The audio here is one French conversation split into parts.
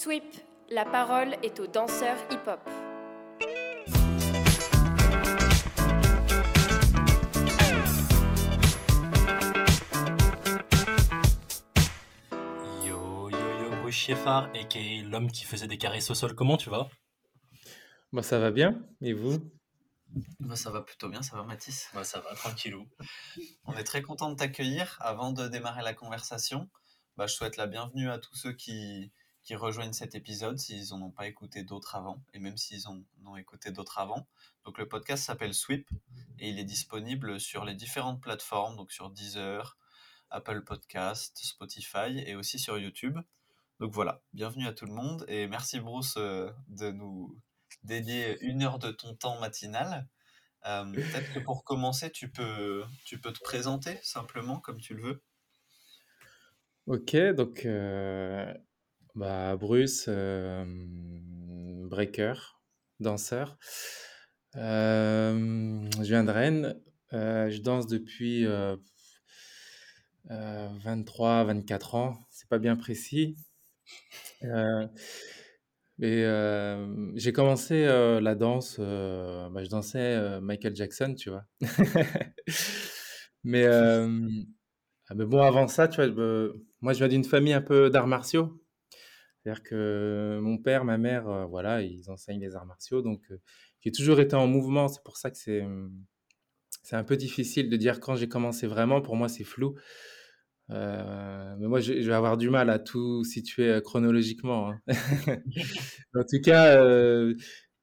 Sweep, la parole est aux danseurs hip-hop. Yo yo yo Bruce Sheffard, aka l'homme qui faisait des caresses au sol, comment tu vas? Moi, ça va bien. Et vous? Moi, ça va plutôt bien, ça va Mathis? Moi ça va, tranquillou. On est très content de t'accueillir. Avant de démarrer la conversation, bah, je souhaite la bienvenue à tous ceux qui, qui rejoignent cet épisode s'ils n'en ont pas écouté d'autres avant, et même s'ils en ont écouté d'autres avant. Donc le podcast s'appelle Sweep et il est disponible sur les différentes plateformes, donc sur Deezer, Apple Podcast, Spotify et aussi sur YouTube. Donc voilà, bienvenue à tout le monde et merci Bruce euh, de nous dédier une heure de ton temps matinal. Euh, Peut-être que pour commencer, tu peux, tu peux te présenter simplement comme tu le veux. Ok, donc euh, bah, Bruce, euh, breaker, danseur. Euh, je viens de Rennes. Euh, je danse depuis euh, euh, 23, 24 ans. C'est pas bien précis. Et euh, j'ai commencé la danse. bah, je dansais Michael Jackson, tu vois. Mais ah, mais bon, avant ça, tu vois, moi, je viens d'une famille un peu d'arts martiaux. C'est-à-dire que mon père, ma mère, euh, voilà, ils enseignent les arts martiaux. Donc, euh, j'ai toujours été en mouvement. C'est pour ça que c'est, hum, c'est un peu difficile de dire quand j'ai commencé vraiment. Pour moi, c'est flou. Euh, mais moi, je, je vais avoir du mal à tout situer chronologiquement. hein. En tout cas,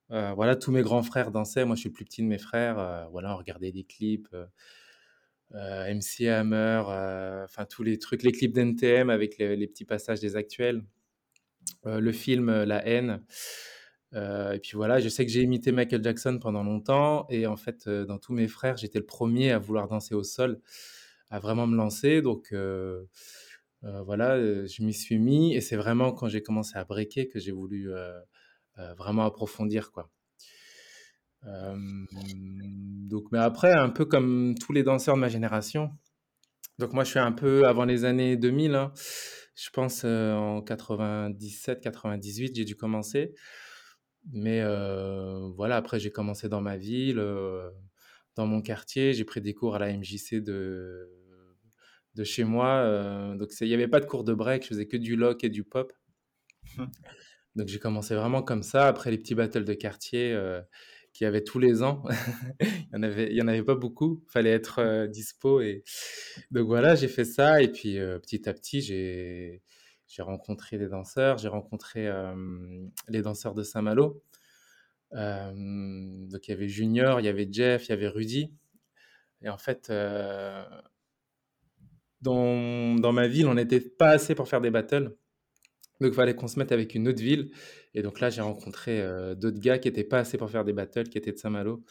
voilà, tous mes grands frères dansaient. Moi, je suis le plus petit de mes frères. Voilà, on regardait des clips. MC Hammer, enfin tous les trucs, les clips d'NTM avec les, les petits passages des actuels, le film euh, La haine. Euh, et puis voilà, je sais que j'ai imité Michael Jackson pendant longtemps et en fait, euh, dans tous mes frères, j'étais le premier à vouloir danser au sol, à vraiment me lancer. Donc euh, euh, voilà, euh, je m'y suis mis et c'est vraiment quand j'ai commencé à breaker que j'ai voulu euh, euh, vraiment approfondir quoi. Euh, donc, mais après, un peu comme tous les danseurs de ma génération, donc moi, je suis un peu avant les années 2000. hein. Je pense euh, en 97, 98, j'ai dû commencer. Mais euh, voilà, après, j'ai commencé dans ma ville, euh, dans mon quartier. J'ai pris des cours à la MJC de, de chez moi. donc, il n'y avait pas de cours de break, je faisais que du lock et du pop. Donc, j'ai commencé vraiment comme ça. Après les petits battles de quartier qu'il y avait tous les ans, il y en avait, il y en avait pas beaucoup. Fallait être euh, dispo et donc voilà, j'ai fait ça et puis euh, petit à petit, j'ai j'ai rencontré des danseurs, j'ai rencontré euh, les danseurs de Saint-Malo. Euh, donc il y avait Junior, il y avait Jeff, il y avait Rudy. Et en fait, dans, dans ma ville, on n'était pas assez pour faire des battles. Donc il fallait qu'on se mette avec une autre ville. Et donc là, j'ai rencontré euh, d'autres gars qui n'étaient pas assez pour faire des battles, qui étaient de Saint-Malo.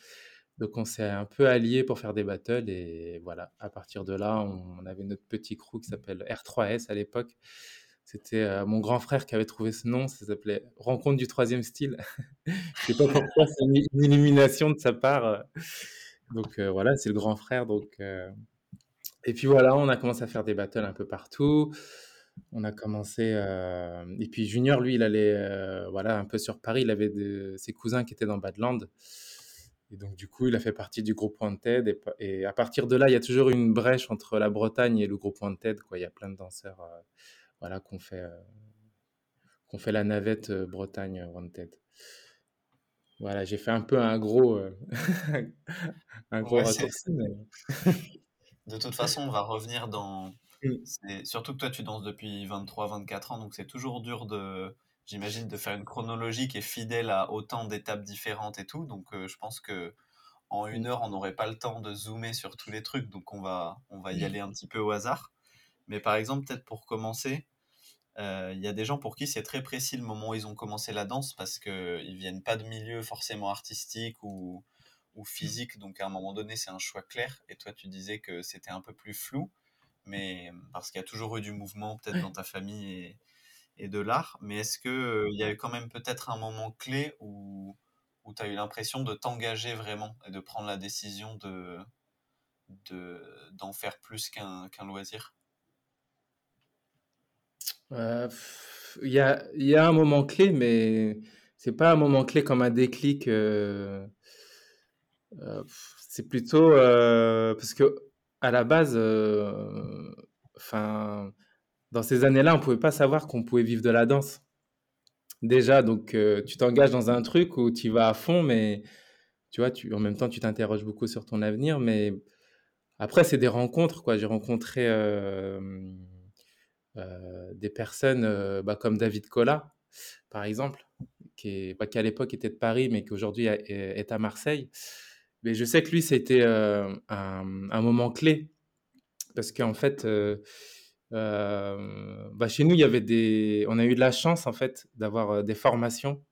Donc on s'est un peu alliés pour faire des battles. Et voilà, à partir de là, on, avait notre petit crew qui s'appelle R3S à l'époque. C'était euh, mon grand frère qui avait trouvé ce nom. Ça s'appelait Rencontre du troisième style. Je sais pas pourquoi, c'est une, une illumination de sa part. euh. Donc voilà, c'est le grand frère. Donc, Et puis voilà, on a commencé à faire des battles un peu partout. On a commencé. euh, Et puis Junior, lui, il allait euh, voilà, un peu sur Paris. Il avait de... ses cousins qui étaient dans Badland. Et donc, du coup, il a fait partie du groupe Wanted. Et, pa- et à partir de là, il y a toujours une brèche entre la Bretagne et le groupe Wanted. Quoi. Il y a plein de danseurs euh, voilà, qu'on fait, euh, qu'on fait la navette euh, Bretagne Wanted. Voilà, j'ai fait un peu un gros, euh, un gros Ouais, c'est- raccourci. mais- De toute façon, on va revenir dans. C'est- Surtout que toi, tu danses depuis 23-24 ans, donc c'est toujours dur de, j'imagine, de faire une chronologie qui est fidèle à autant d'étapes différentes et tout. Donc, euh, je pense que en une heure, on n'aurait pas le temps de zoomer sur tous les trucs, donc on va, on va y aller un petit peu au hasard. Mais par exemple, peut-être pour commencer, euh, il y a des gens pour qui c'est très précis le moment où ils ont commencé la danse parce qu'ils viennent pas de milieu forcément artistique ou, ou physique, donc à un moment donné c'est un choix clair. Et toi tu disais que c'était un peu plus flou, mais parce qu'il y a toujours eu du mouvement peut-être dans ta famille et, et de l'art. Mais est-ce que euh, il y a eu quand même peut-être un moment clé où, où tu as eu l'impression de t'engager vraiment et de prendre la décision de de- d'en faire plus qu'un qu'un loisir? Euh, il y a, y a un moment clé, mais c'est pas un moment clé comme un déclic. euh, c'est plutôt parce que à la base, euh, enfin, dans ces années-là, on pouvait pas savoir qu'on pouvait vivre de la danse. Déjà, donc euh, tu t'engages dans un truc où tu vas à fond, mais tu vois, tu, en même temps, tu t'interroges beaucoup sur ton avenir. Mais après, c'est des rencontres, quoi. J'ai rencontré euh, des personnes bah, comme David Collat, par exemple, qui, est, bah, qui à l'époque était de Paris, mais qui aujourd'hui est à Marseille. Mais je sais que lui, c'était euh, un, un moment clé parce qu'en fait, euh, euh, bah, chez nous, il y avait des, on a eu de la chance en fait d'avoir euh, des formations.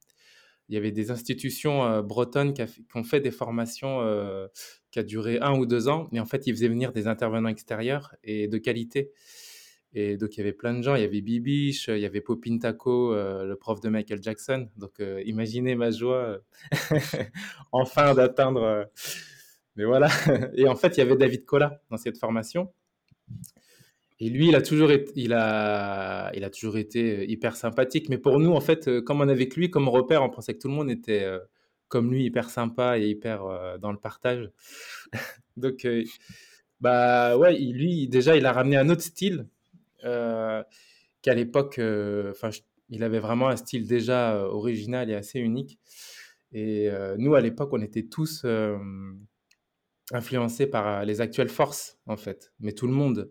Il y avait des institutions bretonnes qui, ont fait des formations qui a duré un ou deux ans. Et en fait, ils faisaient venir des intervenants extérieurs et de qualité. Et donc, il y avait plein de gens. Il y avait Bibiche, il y avait Popin Taco, euh, le prof de Michael Jackson. Donc, euh, imaginez ma joie euh, enfin d'atteindre. mais voilà. Et en fait, il y avait David Collat dans cette formation. Et lui, il a toujours été, il a, il a toujours été hyper sympathique. Mais pour nous, en fait, comme on avait que lui comme repère, on pensait que tout le monde était comme lui, hyper sympa et hyper dans le partage. Donc, bah ouais, lui, déjà, il a ramené un autre style qu'à l'époque, euh, enfin, il avait vraiment un style déjà euh, original et assez unique. Et euh, nous, à l'époque, on était tous euh, influencés par euh, les actuelles forces, en fait. Mais tout le monde.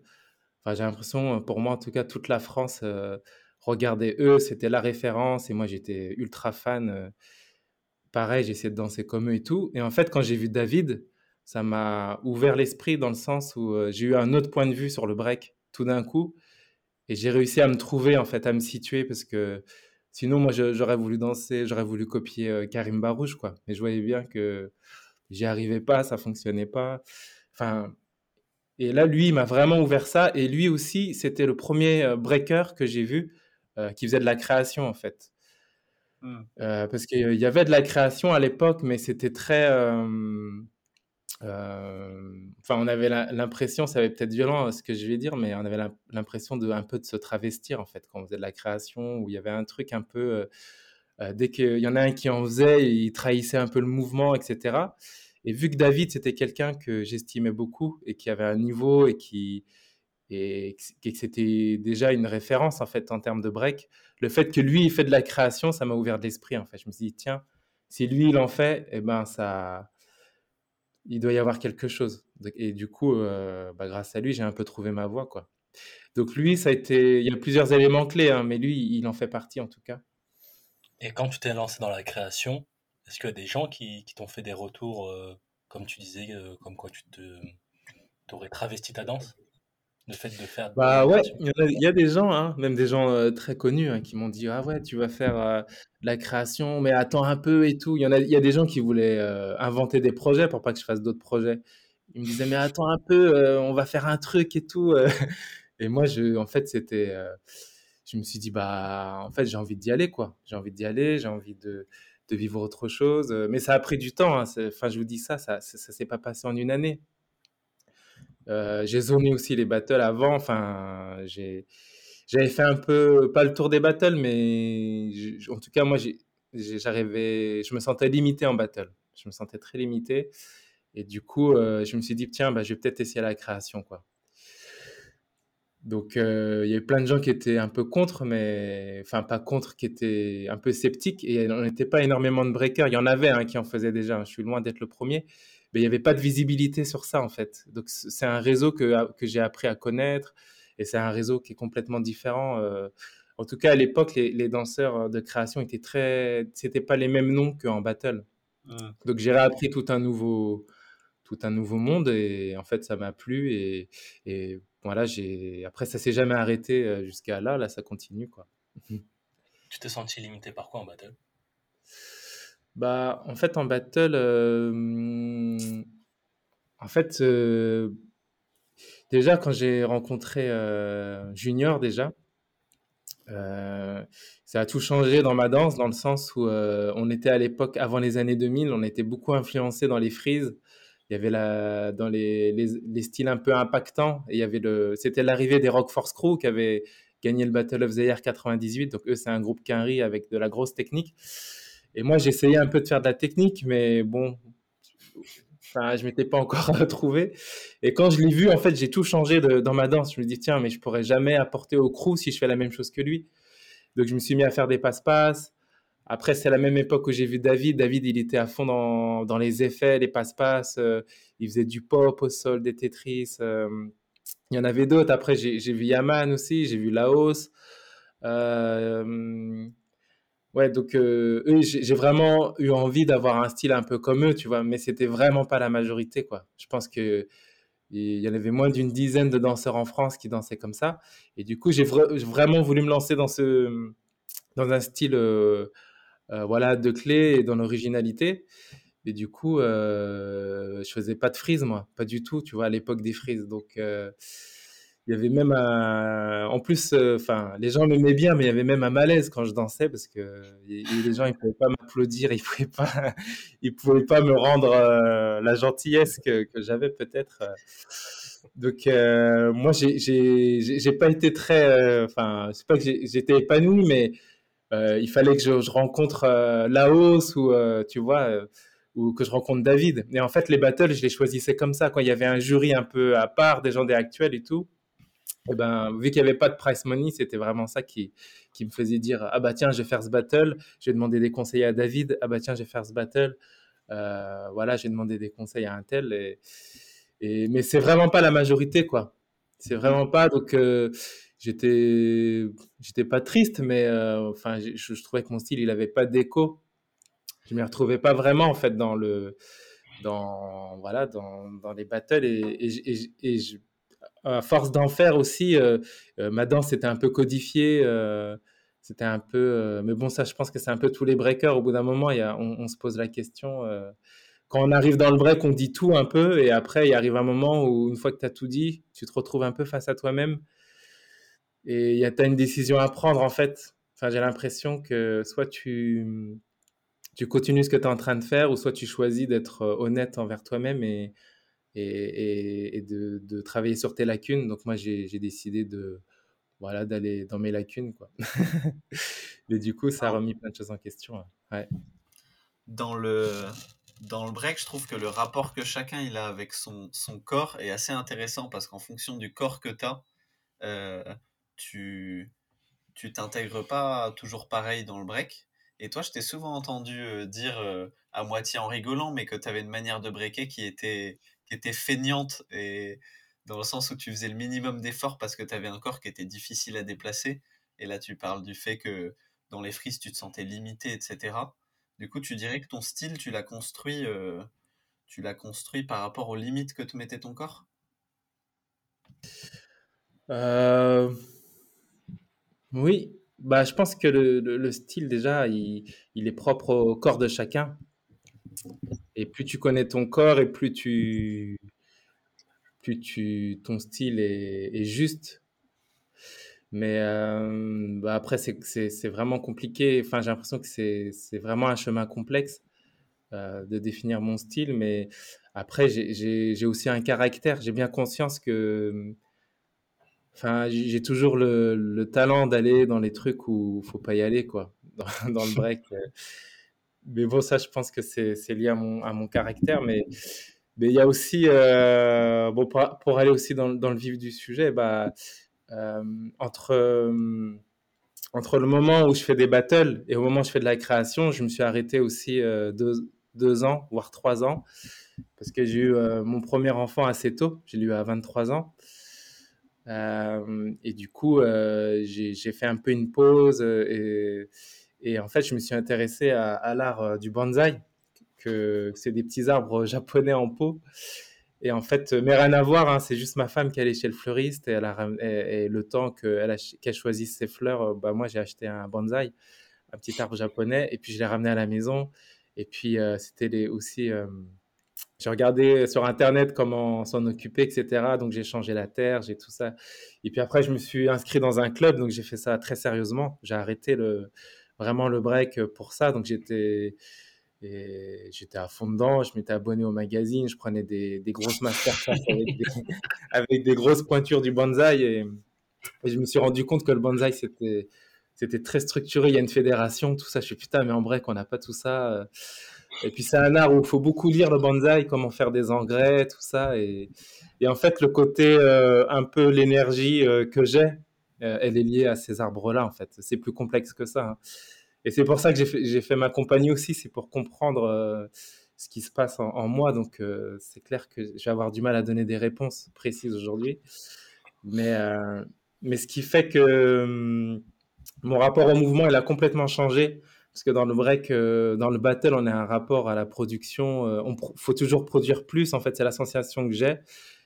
Enfin, j'ai l'impression, pour moi en tout cas, toute la France euh, regardait eux, c'était la référence, et moi j'étais ultra fan. euh, pareil, j'essayais de danser comme eux et tout. Et en fait, quand j'ai vu David, ça m'a ouvert l'esprit dans le sens où euh, j'ai eu un autre point de vue sur le break tout d'un coup, et j'ai réussi à me trouver, en fait, à me situer, parce que sinon, moi, j'aurais voulu danser, j'aurais voulu copier euh, Karim Barouche, quoi. Mais je voyais bien que j'y arrivais pas, ça fonctionnait pas. Enfin, et là, lui, il m'a vraiment ouvert ça. Et lui aussi, c'était le premier euh, breaker que j'ai vu euh, qui faisait de la création, en fait. Euh, parce qu'il y avait de la création à l'époque, mais c'était très... euh, euh, Enfin, on avait l'impression, ça va être peut-être violent euh, ce que je vais dire, mais on avait l'im- l'impression de un peu de se travestir, en fait, quand on faisait de la création, où il y avait un truc un peu... euh, dès qu'il y en a un qui en faisait, il trahissait un peu le mouvement, etc. Et vu que David, c'était quelqu'un que j'estimais beaucoup et qui avait un niveau et qui et que que c'était déjà une référence en fait en termes de break, le fait que lui il fait de la création, ça m'a ouvert l'esprit en fait. Je me suis dit tiens, si lui il en fait, eh ben ça, il doit y avoir quelque chose. Et du coup, euh, bah, grâce à lui, j'ai un peu trouvé ma voie quoi. Donc lui, ça a été, il y a plusieurs éléments clés, hein, mais lui, il en fait partie en tout cas. Et quand tu t'es lancé dans la création, est-ce qu'il y a des gens qui, qui t'ont fait des retours, euh, comme tu disais, euh, comme quoi tu te, t'aurais travesti ta danse? Le fait de faire Bah ouais, il y, a il y a des gens, hein, même des gens euh, très connus, hein, qui m'ont dit ah ouais, tu vas faire euh, de la création, mais attends un peu et tout. Il y en a, il y a des gens qui voulaient euh, inventer des projets pour pas que je fasse d'autres projets. Ils me disaient mais attends un peu, on va faire un truc et tout. Et moi, je, en fait, c'était, je me suis dit bah en fait j'ai envie d'y aller quoi. J'ai envie d'y aller, j'ai envie de, de vivre autre chose. Mais ça a pris du temps. hein, Enfin, je vous dis ça, ça, ça, ça s'est pas passé en une année. Euh, j'ai zoné aussi les battles avant. Enfin, j'avais fait un peu, pas le tour des battles, mais en tout cas, moi, j'arrivais, je me sentais limité en battle. Je me sentais très limité. Et du coup, euh, je me suis dit, tiens, bah, je vais peut-être essayer la création, quoi. Donc, euh, il y avait plein de gens qui étaient un peu contre, mais enfin, pas contre, qui étaient un peu sceptiques. Et on n'était pas énormément de breakers. Il y en avait hein, qui en faisaient déjà. hein. Je suis loin d'être le premier. Mais il n'y avait pas de visibilité sur ça, en fait. Donc, c'est un réseau que, que j'ai appris à connaître. Et c'est un réseau qui est complètement différent. euh. En tout cas, à l'époque, les, les danseurs de création étaient très. C'était pas les mêmes noms qu'en battle. Hmm. Donc, j'ai réappris tout un nouveau, tout un nouveau monde. Et en fait, ça m'a plu. Et, et voilà, j'ai. Après, ça s'est jamais arrêté euh, jusqu'à là. Là, ça continue, quoi. Tu t'es senti limité par quoi en battle? Bah, en fait, en battle, euh, en fait, euh, déjà, quand j'ai rencontré euh, Junior, déjà, ça a tout changé dans ma danse, dans le sens où on était à l'époque, avant les années 2000, on était beaucoup influencé dans les freeze. Il y avait la, dans les, les, les styles un peu impactants, et il y avait le, c'était l'arrivée des Rock Force Crew qui avait, gagné le Battle of the Year 98. Donc eux, c'est un groupe quinri avec de la grosse technique. Et moi, j'essayais un peu de faire de la technique, mais bon, enfin, je m'étais pas encore retrouvé. Et quand je l'ai vu, en fait, j'ai tout changé dans ma danse. Je me dis, tiens, mais je pourrais jamais apporter au crew si je fais la même chose que lui. Donc, je me suis mis à faire des passe-passe. Après, c'est la même époque où j'ai vu David. David, il était à fond dans, dans les effets, les passe-passe. Euh, il faisait du pop au sol, des Tetris. Euh, il y en avait d'autres. Après, j'ai vu Yaman aussi, j'ai vu Laos. Euh, ouais, donc eux, j'ai vraiment eu envie d'avoir un style un peu comme eux, tu vois, mais c'était vraiment pas la majorité, quoi. Je pense que il y en avait moins d'une dizaine de danseurs en France qui dansaient comme ça. Et du coup, j'ai vraiment voulu me lancer dans, ce, dans un style euh, voilà, de clés et dans l'originalité. Et du coup, euh, je faisais pas de frise, moi, pas du tout, tu vois, à l'époque des frises. Donc, euh, il y avait même un... En plus, enfin, les gens m'aimaient bien, mais il y avait même un malaise quand je dansais parce que les gens, ils pouvaient pas m'applaudir, ils pouvaient pas, pouvaient pas me rendre la gentillesse que, j'avais peut-être. Donc, moi, j'ai pas été très. Enfin, c'est pas que j'étais épanoui, mais euh, il fallait que je, rencontre euh, Laos ou euh, tu vois ou que je rencontre David. Et en fait, les battles, je les choisissais comme ça. Quand il y avait un jury un peu à part des gens des actuels et tout, et eh ben, vu qu'il n'y avait pas de price money, c'était vraiment ça qui, qui me faisait dire Ah bah tiens, je vais faire ce battle, je vais demander des conseils à David. Ah bah tiens, je vais faire ce battle. Euh, voilà, j'ai demandé des conseils à un tel. Et, et mais c'est vraiment pas la majorité, quoi. C'est vraiment pas. Donc, j'étais j'étais pas triste mais euh, enfin je, trouvais que mon style il avait pas d'écho je m'y retrouvais pas vraiment en fait dans le dans voilà dans, dans les battles et, et, à force d'en faire aussi euh, euh, ma danse était un peu codifiée c'était un peu mais bon ça je pense que c'est un peu tous les breakers au bout d'un moment y a, on, se pose la question quand on arrive dans le break on dit tout un peu et après il arrive un moment où une fois que tu as tout dit tu te retrouves un peu face à toi-même et tu as une décision à prendre, en fait. Enfin, j'ai l'impression que soit tu, tu continues ce que tu es en train de faire, ou soit tu choisis d'être euh, honnête envers toi-même et, et, et de, de, travailler sur tes lacunes. Donc, moi, j'ai décidé de voilà d'aller dans mes lacunes quoi mais du coup ça a remis plein de choses en question ouais. dans le dans le break je trouve que le rapport que chacun il a avec son, son corps est assez intéressant parce qu'en fonction du corps que tu as euh, tu tu t'intègres pas toujours pareil dans le break. Et toi, je t'ai souvent entendu euh, dire euh, à moitié en rigolant, mais que tu avais une manière de breaker qui était, qui était feignante, et dans le sens où tu faisais le minimum d'efforts parce que tu avais un corps qui était difficile à déplacer. Et là, tu parles du fait que dans les frises, tu te sentais limité, etc. Du coup, tu dirais que ton style, tu l'as construit, euh, tu l'as construit par rapport aux limites que te mettait ton corps? Oui, bah, je pense que le, le, style, déjà, il, il, est propre au corps de chacun. Et plus tu connais ton corps et plus tu, plus tu, ton style est, juste. Mais euh, bah après, c'est vraiment compliqué. Enfin, j'ai l'impression que c'est vraiment un chemin complexe euh, de définir mon style. Mais après, j'ai aussi un caractère. J'ai bien conscience que Enfin, j'ai toujours le, le talent d'aller dans les trucs où il faut pas y aller, quoi, dans, dans le break. Mais bon, ça, je pense que c'est lié à mon, à mon caractère. Mais mais il y a aussi, euh, bon, pour, pour, aller aussi dans, dans, le vif du sujet, bah, euh, entre, euh, entre le moment où je fais des battles et au moment où je fais de la création, je me suis arrêté aussi deux, deux, ans, voire trois ans, parce que j'ai eu mon premier enfant assez tôt, j'ai eu à 23 ans. Et du coup, j'ai fait un peu une pause et, et, en fait, je me suis intéressé à, l'art du bonsaï, que c'est des petits arbres japonais en pot. Et en fait, mais rien à voir, hein, c'est juste ma femme qui allait chez le fleuriste et, le temps qu'elle qu choisisse ses fleurs, bah, moi j'ai acheté un bonsaï, un petit arbre japonais, et puis je l'ai ramené à la maison. Et puis c'était aussi j'ai regardé sur Internet comment s'en occuper, etc. Donc, j'ai changé la terre, j'ai tout ça. Et puis après, je me suis inscrit dans un club, donc j'ai fait ça très sérieusement. J'ai arrêté le, vraiment le break pour ça. Donc, j'étais, j'étais à fond dedans. Je m'étais abonné au magazine, je prenais des, des grosses masterclass avec des, avec des grosses pointures du bonsaï. Et, Et je me suis rendu compte que le bonsaï, c'était, c'était très structuré. Il y a une fédération, tout ça. Je suis putain, mais en break, on n'a pas tout ça. Et puis, c'est un art où il faut beaucoup lire le bonsaï, comment faire des engrais, tout ça. Et, et en fait, le côté, un peu l'énergie que j'ai, elle est liée à ces arbres-là, en fait. C'est plus complexe que ça. Hein. Et c'est pour ça que j'ai fait, ma compagnie aussi, c'est pour comprendre ce qui se passe en, moi. Donc, euh, c'est clair que je vais avoir du mal à donner des réponses précises aujourd'hui. Mais, euh, mais ce qui fait que hum, mon rapport au mouvement, il a complètement changé. Parce que dans le break, euh, dans le battle, on a un rapport à la production. Il faut toujours produire plus. En fait, c'est la sensation que j'ai.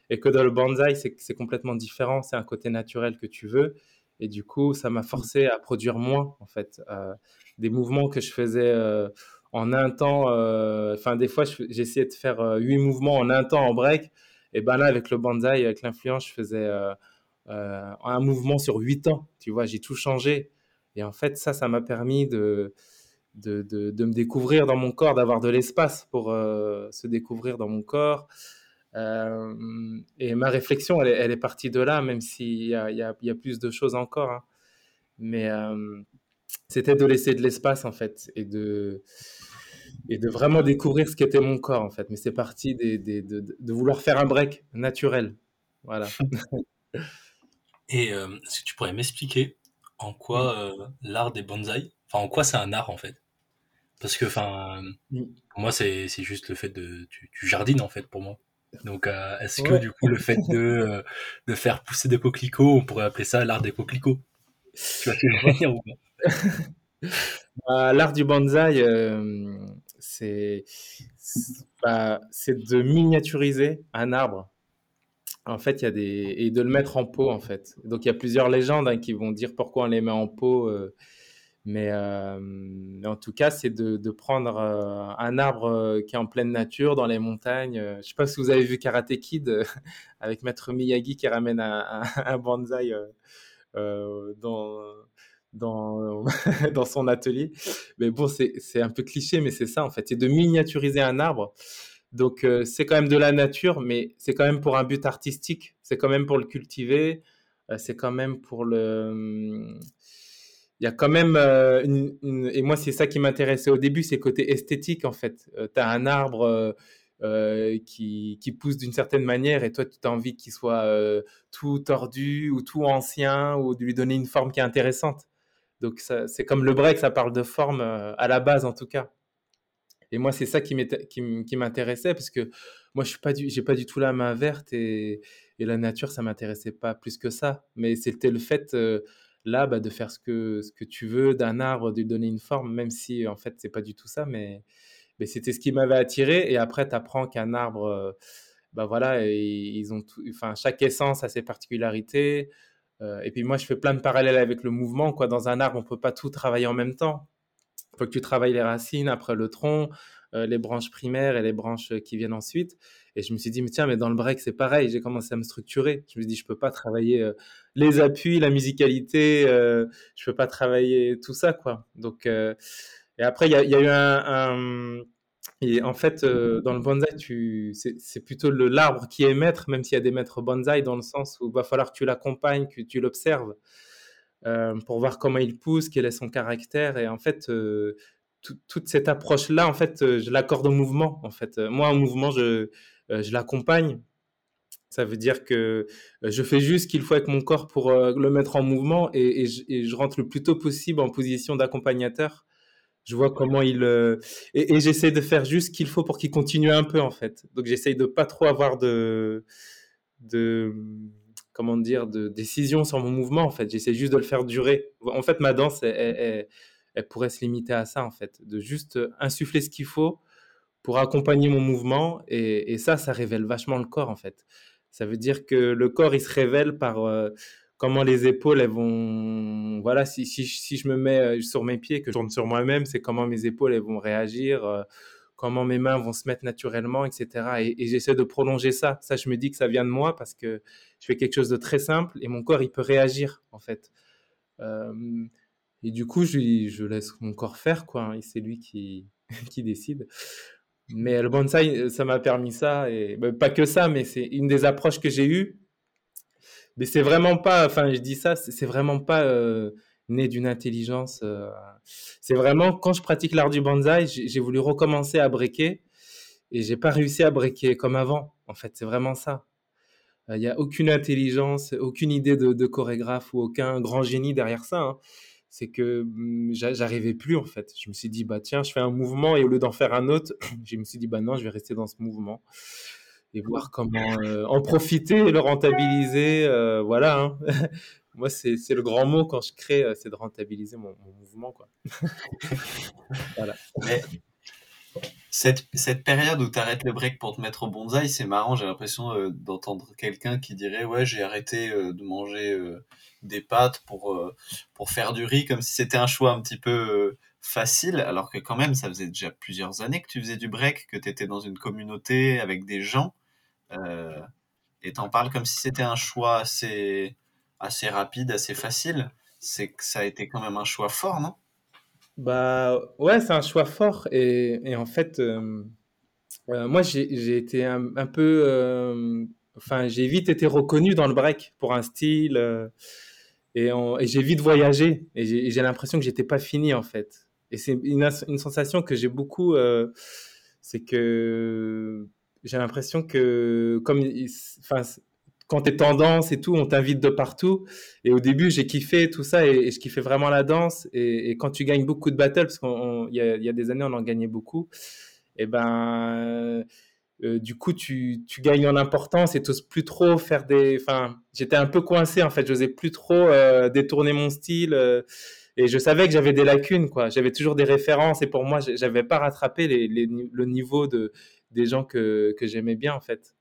Et que dans le banzai, c'est complètement différent. C'est un côté naturel que tu veux. Et du coup, ça m'a forcé à produire moins, en fait. Des mouvements que je faisais en un temps, euh, enfin des fois j'essayais de faire euh, huit mouvements en un temps en break, et ben là avec le banzai, avec l'influence, je faisais euh, un mouvement sur huit ans, tu vois, j'ai tout changé. Et en fait ça, ça m'a permis de, de, de, me découvrir dans mon corps, d'avoir de l'espace pour se découvrir dans mon corps. et ma réflexion, elle est, partie de là, même s'il y y a, plus de choses encore. Hein. Mais c'était de laisser de l'espace, en fait, et de, et de vraiment découvrir ce qu'était mon corps en fait. Mais c'est parti des, de, de, vouloir faire un break naturel. Voilà. et euh, est-ce que tu pourrais m'expliquer en quoi euh, l'art des bonsaïs, enfin en quoi c'est un art en fait? Parce que enfin, pour moi c'est juste le fait de tu, jardines en fait pour moi. Donc euh, est-ce que du coup le fait de, de faire pousser des coquelicots, on pourrait appeler ça l'art des coquelicots? Tu veux dire ou pas? bah, L'art du bonsaï, c'est bah, de miniaturiser un arbre. En fait, il y a des et de le mettre en pot en fait. Donc il y a plusieurs légendes hein, qui vont dire pourquoi on les met en pot. Euh, mais, euh, en tout cas, c'est de, prendre euh, un arbre qui est en pleine nature, dans les montagnes. Je ne sais pas si vous avez vu Karate Kid avec Maître Miyagi qui ramène un, un bonsaï dans, dans, son atelier. Mais bon, c'est un peu cliché, mais c'est ça en fait. C'est de miniaturiser un arbre. Donc euh, c'est quand même de la nature, mais c'est quand même pour un but artistique. C'est quand même pour le cultiver. Euh, c'est quand même pour le. Hum, il y a quand même euh, Et moi, c'est ça qui m'intéressait au début, c'est côté esthétique en fait. tu as un arbre. qui, pousse d'une certaine manière et toi tu as envie qu'il soit tout tordu ou tout ancien ou de lui donner une forme qui est intéressante. Donc c'est comme le break, ça parle de forme euh, à la base en tout cas. Et moi, c'est ça qui m'intéressait parce que moi, je n'ai pas, du tout la main verte et, la nature, ça m'intéressait pas plus que ça. Mais c'était le fait euh, là bah, de faire ce que, ce que tu veux d'un arbre, de lui donner une forme, même si en fait, c'est pas du tout ça. Mais, c'était ce qui m'avait attiré. Et après, tu apprends qu'un arbre, euh, bah voilà, ils ont chaque essence a ses particularités. Euh, et puis moi, je fais plein de parallèles avec le mouvement. Quoi. Dans un arbre, on ne peut pas tout travailler en même temps. Il faut que tu travailles les racines, après le tronc, euh, les branches primaires et les branches qui viennent ensuite. Et je me suis dit, mais tiens, mais dans le break, c'est pareil. J'ai commencé à me structurer. Je me suis dit, je ne peux pas travailler euh, les appuis, la musicalité. je ne peux pas travailler tout ça. quoi. Donc, et après, il y, y, a eu un et en fait, euh, dans le bonsaï, c'est, plutôt l'arbre qui est maître, même s'il y a des maîtres bonsaï, dans le sens où il va falloir que tu l'accompagnes, que tu l'observes euh, pour voir comment il pousse, quel est son caractère. Et en fait, euh, toute cette approche-là, en fait, je l'accorde au mouvement. En fait, moi, au mouvement, je, je l'accompagne. Ça veut dire que je fais juste ce qu'il faut avec mon corps pour le mettre en mouvement et, je, rentre le plus tôt possible en position d'accompagnateur je vois comment il euh, et, j'essaie de faire juste ce qu'il faut pour qu'il continue un peu en fait. Donc j'essaie de pas trop avoir de de comment dire de décision sur mon mouvement en fait. J'essaie juste de le faire durer. En fait, ma danse, elle, pourrait se limiter à ça en fait, de juste insuffler ce qu'il faut pour accompagner mon mouvement et, ça, ça révèle vachement le corps en fait. Ça veut dire que le corps, il se révèle par euh, comment les épaules elles vont voilà si, si, si, je me mets euh, sur mes pieds que je tourne sur moi-même c'est comment mes épaules elles vont réagir euh, comment mes mains vont se mettre naturellement etc et, j'essaie de prolonger ça. Ça je me dis que ça vient de moi parce que je fais quelque chose de très simple et mon corps il peut réagir en fait. Euh, et du coup je, laisse mon corps faire quoi et c'est lui qui qui décide. Mais le bonsaï ça m'a permis ça et bah, pas que ça mais c'est une des approches que j'ai eues Mais c'est vraiment pas, enfin, je dis ça, c'est vraiment pas euh, né d'une intelligence. Euh, c'est vraiment quand je pratique l'art du bonsaï, j'ai voulu recommencer à briquer et j'ai pas réussi à briquer comme avant. En fait, c'est vraiment ça. Il n'y a aucune intelligence, aucune idée de, chorégraphe ou aucun grand génie derrière ça. Hein. C'est que mmh, j'arrivais plus en fait. Je me suis dit bah tiens, je fais un mouvement et au lieu d'en faire un autre, je me suis dit bah non, je vais rester dans ce mouvement et voir comment euh, en profiter et le rentabiliser. Euh, voilà. Hein. Moi, c'est le grand mot quand je crée, euh, c'est de rentabiliser mon, mouvement. Quoi. voilà. cette, cette, période où tu arrêtes le break pour te mettre au bonsaï, c'est marrant. J'ai l'impression d'entendre quelqu'un qui dirait Ouais, j'ai arrêté de manger des pâtes pour, pour faire du riz, comme si c'était un choix un petit peu facile, alors que quand même, ça faisait déjà plusieurs années que tu faisais du break, que tu étais dans une communauté avec des gens. Euh, et t'en parles comme si c'était un choix assez, assez rapide, assez facile. C'est que ça a été quand même un choix fort, non? Bah ouais, c'est un choix fort. Et, en fait, euh, euh, moi, j'ai été un, peu. Enfin, j'ai vite été reconnu dans le break pour un style. et, j'ai vite voyagé. Et j'ai l'impression que j'étais pas fini, en fait. Et c'est une, sensation que j'ai beaucoup. c'est que j'ai l'impression que comme enfin quand t'es tendance et tout, on t'invite de partout. Et au début, j'ai kiffé tout ça et, je kiffais vraiment la danse. Et, quand tu gagnes beaucoup de battles, parce qu'il y, a des années, on en gagnait beaucoup, et ben, euh, du coup, tu, tu, gagnes en importance et t'oses plus trop faire des. Enfin, j'étais un peu coincé en fait. J'osais plus trop euh, détourner mon style. Euh, et je savais que j'avais des lacunes. J'avais toujours des références et pour moi, j'avais pas rattrapé le niveau de, des gens que, que j'aimais bien, en fait.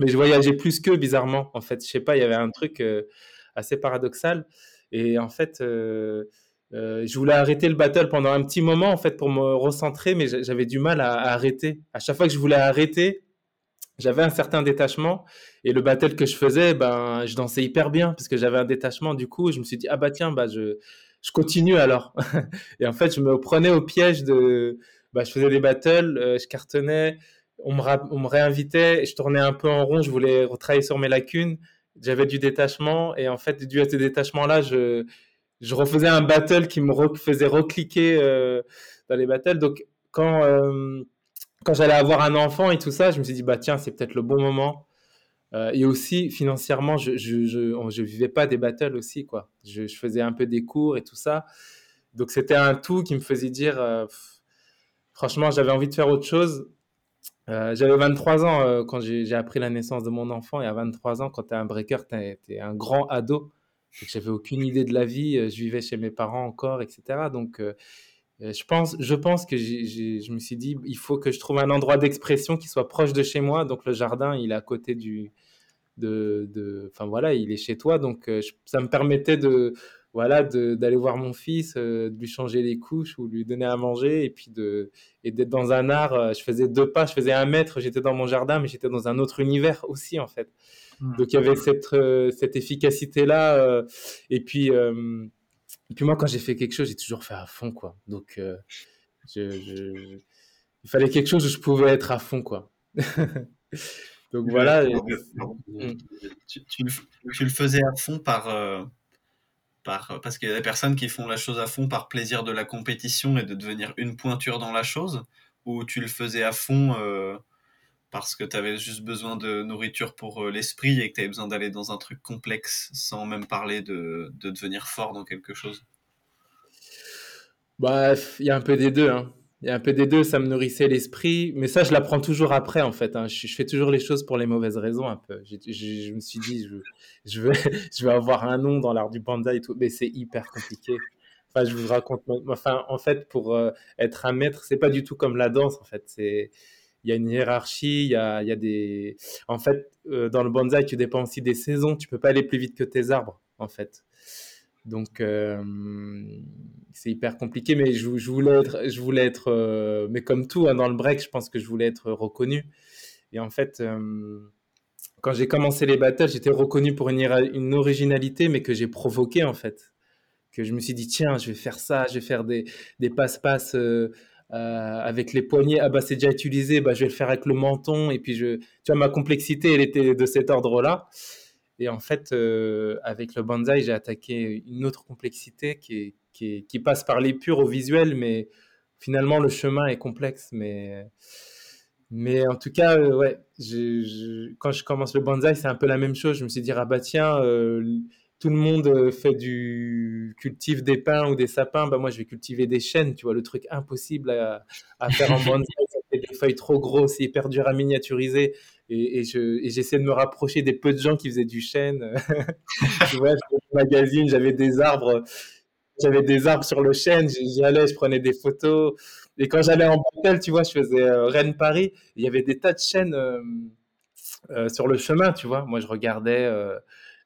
Mais je voyageais plus qu'eux, bizarrement. En fait, je sais pas, il y avait un truc euh, assez paradoxal. Et en fait, euh, euh, je voulais arrêter le battle pendant un petit moment, en fait, pour me recentrer, mais j'avais du mal à, arrêter. À chaque fois que je voulais arrêter, j'avais un certain détachement. Et le battle que je faisais, ben, je dansais hyper bien, parce que j'avais un détachement. Du coup, je me suis dit, ah bah tiens, bah, je, je continue alors. et en fait, je me prenais au piège de bah, je faisais des battles, euh, je cartonnais, on me, on me réinvitait, je tournais un peu en rond, je voulais retravailler sur mes lacunes, j'avais du détachement, et en fait, dû à ce détachement-là, je, je refaisais un battle qui me faisait recliquer euh, dans les battles. Donc, quand, euh, quand j'allais avoir un enfant et tout ça, je me suis dit, bah tiens, c'est peut-être le bon moment. et aussi, financièrement, je je, je, je, vivais pas des battles aussi, quoi. Je, je, faisais un peu des cours et tout ça. Donc, c'était un tout qui me faisait dire, franchement, j'avais envie de faire autre chose. Euh, j'avais 23 ans euh, quand j'ai appris la naissance de mon enfant. Et à 23 ans, quand tu es un breaker, tu es, un grand ado. J'avais aucune idée de la vie. Euh, je vivais chez mes parents encore, etc. Donc, je, pense, je pense que je me suis dit, il faut que je trouve un endroit d'expression qui soit proche de chez moi. Donc, le jardin, il est à côté du. De, enfin voilà, il est chez toi. Donc, ça me permettait de voilà, d'aller voir mon fils, euh, de lui changer les couches ou lui donner à manger et puis de et d'être dans un art. Euh, je faisais deux pas, je faisais un mètre, j'étais dans mon jardin, mais j'étais dans un autre univers aussi en fait. Mmh. Donc il y avait cette euh, cette efficacité là. et puis puis moi quand j'ai fait quelque chose, j'ai toujours fait à fond quoi. Donc il fallait quelque chose où je pouvais être à fond quoi. Donc voilà. Mmh. Tu, tu, le faisais à fond par parce qu'il y a des personnes qui font la chose à fond par plaisir de la compétition et de devenir une pointure dans la chose, ou tu le faisais à fond euh, parce que tu avais juste besoin de nourriture pour euh, l'esprit et que tu avais besoin d'aller dans un truc complexe sans même parler de, de devenir fort dans quelque chose? Bah, il y a un peu des deux. Hein. Un peu des deux, ça me nourrissait l'esprit, mais ça, je l'apprends toujours après, en fait. Hein. Je, fais toujours les choses pour les mauvaises raisons, un peu. Je, me suis dit, je, vais avoir un nom dans l'art du panda et tout, mais c'est hyper compliqué. Enfin, je vous raconte. Enfin, en fait, pour euh, être un maître, c'est pas du tout comme la danse, en fait. C'est il y a une hiérarchie, il y a, il y a des. En fait, euh, dans le bonsaï, tu dépends aussi des saisons. Tu peux pas aller plus vite que tes arbres, en fait. Donc, euh, c'est hyper compliqué, mais je, voulais être, je voulais être euh, mais comme tout, hein, dans le break, je pense que je voulais être reconnu. Et en fait, euh, quand j'ai commencé les battles, j'étais reconnu pour une, une, originalité, mais que j'ai provoqué en fait. Que je me suis dit, tiens, je vais faire ça, je vais faire des, passe-passe avec les poignets. Ah bah, c'est déjà utilisé, bah, je vais le faire avec le menton. Et puis, je, tu vois, ma complexité, elle était de cet ordre-là. Et en fait, avec le bonsaï, j'ai attaqué une autre complexité qui, qui, qui passe par l'épure au visuel, mais finalement, le chemin est complexe. Mais, mais en tout cas, ouais, quand je commence le bonsaï, c'est un peu la même chose. Je me suis dit, ah bah tiens, tout le monde fait du cultive des pins ou des sapins, bah moi je vais cultiver des chênes, tu vois, le truc impossible à, à faire en bonsaï, ça fait des feuilles trop grosses, hyper dur à miniaturiser et, et j'essaie de me rapprocher des peu de gens qui faisaient du chêne. tu vois, magazine, j'avais des arbres, j'avais des arbres sur le chêne, j'y allais, je prenais des photos. Et quand j'allais en battle, tu vois, je faisais euh, Rennes-Paris, il y avait des tas de chênes euh, euh, sur le chemin, tu vois. Moi, je regardais,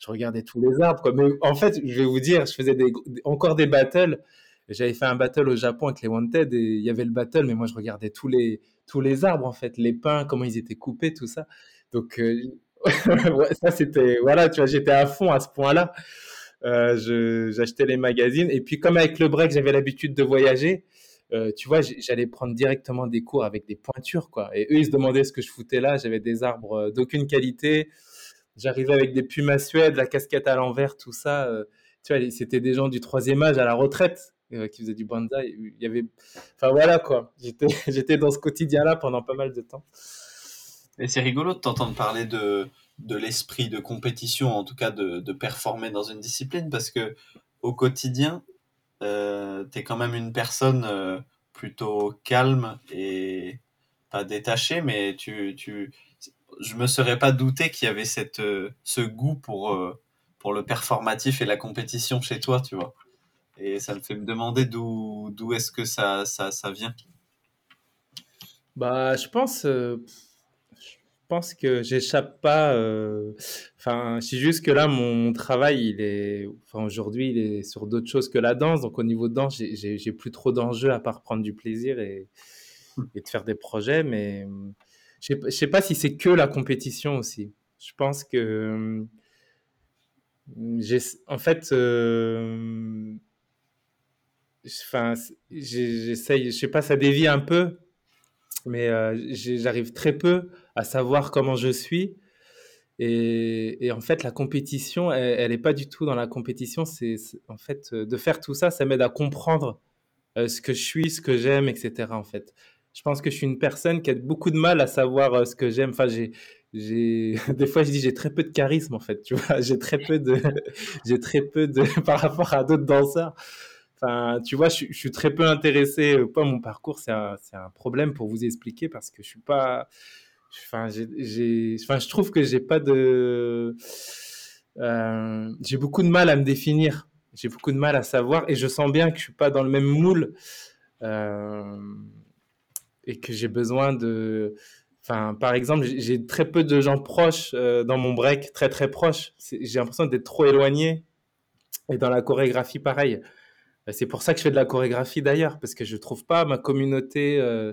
je regardais tous les arbres. Mais en fait, je vais vous dire, je faisais encore des battles. J'avais fait un battle au Japon avec les Wanted et il y avait le battle, mais moi je regardais tous les, tous les arbres en fait, les pins, comment ils étaient coupés, tout ça. Donc euh, ça c'était, voilà, tu vois, j'étais à fond à ce point-là. Euh, j'achetais les magazines et puis comme avec le break j'avais l'habitude de voyager, euh, tu vois, j'allais prendre directement des cours avec des pointures quoi. Et eux ils se demandaient ce que je foutais là. J'avais des arbres d'aucune qualité. J'arrivais avec des plumes à Suède, la casquette à l'envers, tout ça. tu vois, c'était des gens du troisième âge à la retraite euh, qui faisait du bonsaï. Il y avait, enfin voilà quoi. J'étais, j'étais dans ce quotidien-là pendant pas mal de temps. Et c'est rigolo de t'entendre parler de, de l'esprit de compétition, en tout cas de, de, performer dans une discipline, parce que au quotidien, euh, tu es quand même une personne euh, plutôt calme et pas détachée, mais tu, tu, je me serais pas douté qu'il y avait cette, euh, ce goût pour, pour le performatif et la compétition chez toi, tu vois. Et ça me fait me demander d'où, d'où est-ce que ça, ça, ça vient. Bah, je pense, euh, je pense que j'échappe pas. Euh, enfin, c'est juste que là, mon, travail, il est, enfin, aujourd'hui, il est sur d'autres choses que la danse. Donc, au niveau de danse, j'ai, j'ai, plus trop d'enjeux à part prendre du plaisir et, et de faire des projets. Mais je sais, sais pas si c'est que la compétition aussi. Je pense que, j'ai, en fait, euh, enfin, j'essaye, je sais pas, ça dévie un peu, mais euh, j'arrive très peu à savoir comment je suis. Et, en fait, la compétition, elle n'est pas du tout dans la compétition. C'est en fait euh, de faire tout ça, ça m'aide à comprendre euh, ce que je suis, ce que j'aime, etc. En fait, je pense que je suis une personne qui a beaucoup de mal à savoir ce que j'aime. Enfin, des fois, je dis j'ai très peu de charisme en fait. Tu vois, j'ai très peu de, j'ai très peu de par rapport à d'autres danseurs. Enfin, tu vois, je, suis très peu intéressé. Euh, pas mon parcours, c'est un, problème pour vous expliquer parce que je suis pas. Enfin je trouve que j'ai pas de. Euh, j'ai beaucoup de mal à me définir. J'ai beaucoup de mal à savoir et je sens bien que je suis pas dans le même moule euh, et que j'ai besoin de. Enfin, par exemple, j'ai très peu de gens proches dans mon break, très très proches. J'ai l'impression d'être trop éloigné. Et dans la chorégraphie, pareil. Bah, c'est pour ça que je fais de la chorégraphie d'ailleurs, parce que je trouve pas ma communauté. Euh,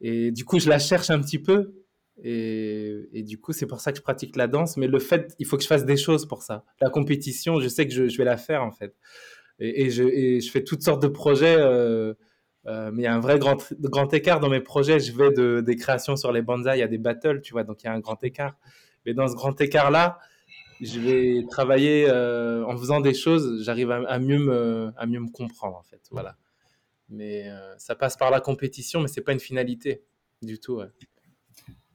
et du coup, je la cherche un petit peu. Et, du coup, c'est pour ça que je pratique la danse. Mais le fait, il faut que je fasse des choses pour ça. La compétition, je sais que je, vais la faire en fait. Et, je, fais toutes sortes de projets. Euh, euh, mais il y a un vrai grand, grand écart dans mes projets. Je vais de, des créations sur les bonsaïs à des battles, tu vois. Donc il y a un grand écart. Mais dans ce grand écart-là, je vais travailler euh, en faisant des choses, j'arrive à, mieux me, à mieux me comprendre en fait. Voilà. Mais euh, ça passe par la compétition, mais c'est pas une finalité du tout.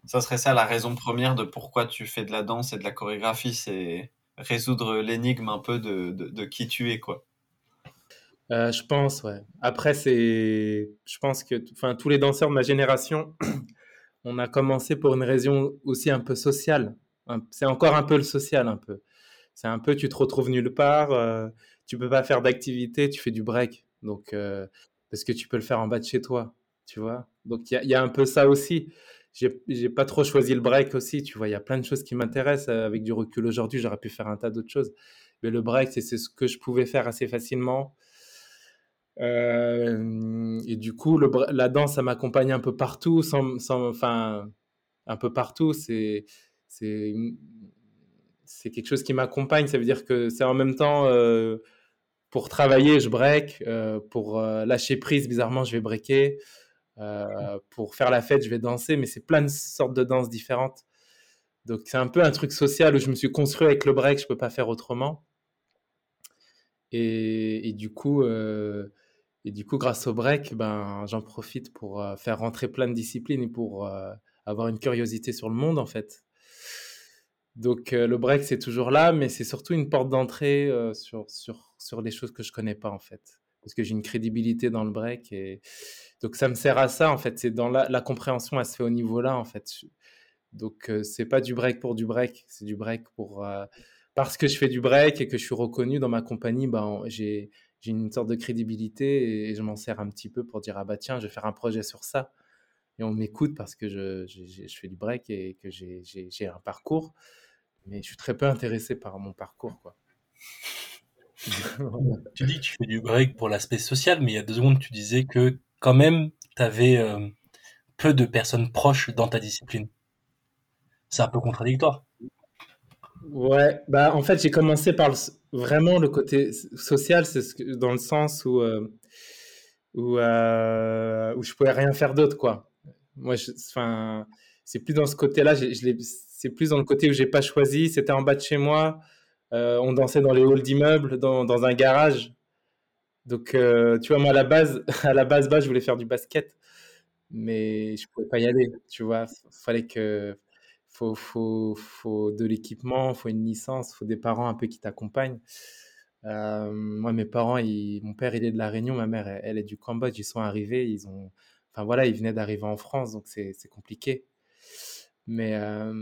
Ça serait ça la raison première de pourquoi tu fais de la danse et de la chorégraphie, c'est résoudre l'énigme un peu de, de, qui tu es, quoi. Euh, je pense, ouais. Après, c'est, je pense que, enfin, tous les danseurs de ma génération, on a commencé pour une raison aussi un peu sociale c'est encore un peu le social, un peu. C'est un peu, tu te retrouves nulle part, euh, tu peux pas faire d'activité, tu fais du break. Donc, euh, parce que tu peux le faire en bas de chez toi, tu vois. Donc, il y, a un peu ça aussi. J'ai pas trop choisi le break aussi, tu vois. Il y a plein de choses qui m'intéressent. Euh, avec du recul aujourd'hui, j'aurais pu faire un tas d'autres choses. Mais le break, c'est ce que je pouvais faire assez facilement. et du coup, le, la danse, ça m'accompagne un peu partout, sans, enfin, un peu partout. C'est c'est quelque chose qui m'accompagne. Ça veut dire que c'est en même temps euh, pour travailler, je break, euh, pour euh, lâcher prise, bizarrement, je vais breaker, pour faire la fête, je vais danser, mais c'est plein de sortes de danses différentes. Donc c'est un peu un truc social où je me suis construit avec le break, je peux pas faire autrement. Et, du coup, et du coup, grâce au break, ben, j'en profite pour faire rentrer plein de disciplines et pour avoir une curiosité sur le monde, en fait. Donc le break, c'est toujours là, mais c'est surtout une porte d'entrée sur, sur, sur des choses que je connais pas, en fait. Parce que j'ai une crédibilité dans le break. Et... Donc ça me sert à ça, en fait. C'est dans la, compréhension, elle se fait au niveau-là, en fait. Donc, c'est pas du break pour du break, c'est du break pour. parce que je fais du break et que je suis reconnu dans ma compagnie, ben, j'ai une sorte de crédibilité et, je m'en sers un petit peu pour dire Ah bah tiens, je vais faire un projet sur ça. Et on m'écoute parce que je, je, fais du break et que j'ai un parcours. Mais je suis très peu intéressé par mon parcours, quoi. tu dis que tu fais du break pour l'aspect social, mais il y a deux secondes, tu disais que quand même, tu avais peu de personnes proches dans ta discipline c'est un peu contradictoire. Ouais, bah en fait j'ai commencé par vraiment le côté social, c'est ce dans le sens où euh, où, euh, où je pouvais rien faire d'autre quoi. Moi, enfin, c'est plus dans ce côté-là, c'est plus dans le côté où j'ai pas choisi. C'était en bas de chez moi, euh, on dansait dans les halls d'immeubles, dans, un garage. Donc tu vois moi à la base, à la base, bas, je voulais faire du basket, mais je pouvais pas y aller. Tu vois, fallait que faut, faut, faut de l'équipement, faut une licence, faut des parents un peu qui t'accompagnent. Euh, moi, mes parents, mon père, il est de la Réunion, ma mère, elle, est du Cambodge. Ils sont arrivés, ils ont, enfin voilà, ils venaient d'arriver en France, donc c'est compliqué. Mais euh,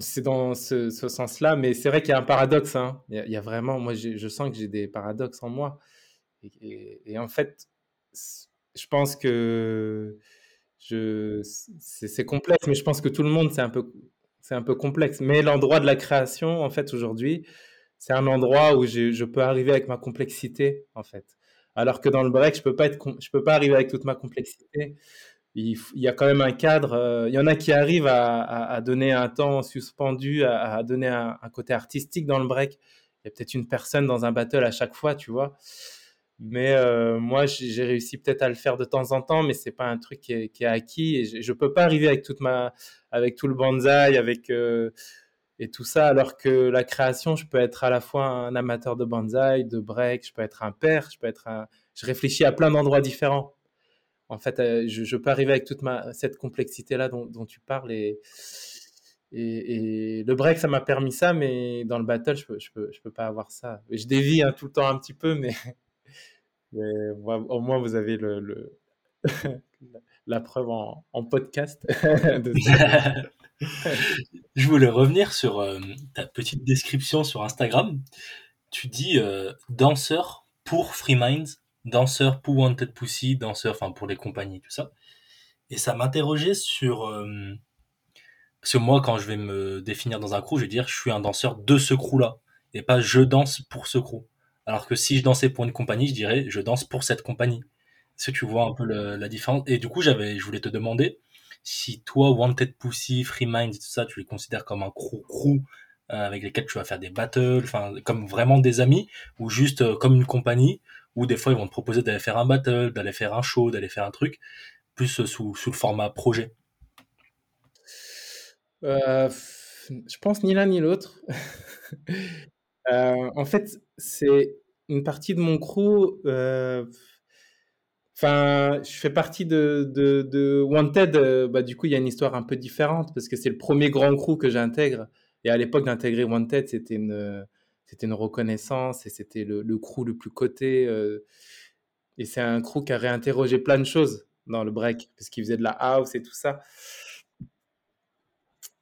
c'est dans ce, sens-là. Mais c'est vrai qu'il y a un paradoxe. Hein. Il, y a, vraiment, moi, je sens que j'ai des paradoxes en moi. et en fait, je pense que c'est complexe, mais je pense que tout le monde, c'est un peu, un peu complexe. Mais l'endroit de la création, en fait, aujourd'hui, c'est un endroit où je peux arriver avec ma complexité, en fait. Alors que dans le break, je peux je peux pas arriver avec toute ma complexité. Il, y a quand même un cadre. Euh, il y en a qui arrivent à, donner un temps suspendu, à, donner un, côté artistique dans le break. Il y a peut-être une personne dans un battle à chaque fois, tu vois. Mais euh, moi, j'ai réussi peut-être à le faire de temps en temps, mais c'est pas un truc qui est, qui est acquis. Et je, ne peux pas arriver avec tout le bonsaï, avec euh, et tout ça, alors que la création, je peux être à la fois un amateur de bonsaï, de break, je peux être un père, je peux être un, je réfléchis à plein d'endroits différents. En fait, euh, je, peux arriver avec toute cette complexité là dont, tu parles et, le break, ça m'a permis ça, mais dans le battle, je peux, peux, pas avoir ça. Je dévie hein, tout le temps un petit peu, mais au moins, vous avez la preuve en, podcast. Je voulais revenir sur euh, ta petite description sur Instagram. Tu dis euh, danseur pour Free Minds, danseur pour Wanted Pussy, danseur enfin pour les compagnies, tout ça. Et ça m'interrogeait sur. Euh, parce que moi, quand je vais me définir dans un crew, je vais dire je suis un danseur de ce crew-là. Et pas je danse pour ce crew. Alors que si je dansais pour une compagnie, je dirais je danse pour cette compagnie. Est-ce que tu vois un peu la différence? Et du coup, j'avais, je voulais te demander si toi, Wanted Pussy, Free Mind, tout ça, tu les considères comme un crew crew euh, avec lesquels tu vas faire des battles, comme vraiment des amis, ou juste euh, comme une compagnie, où des fois ils vont te proposer d'aller faire un battle, d'aller faire un show, d'aller faire un truc, plus euh, sous, sous le format projet. je pense ni l'un ni l'autre. Euh, en fait, c'est une partie de mon crew. Euh, enfin, je fais partie de, de, Wanted. Euh, bah, du coup, il y a une histoire un peu différente parce que c'est le premier grand crew que j'intègre. Et à l'époque d'intégrer Wanted, c'était une, c'était une reconnaissance et c'était le, le, crew le plus coté. et c'est un crew qui a réinterrogé plein de choses dans le break parce qu'il faisait de la house et tout ça.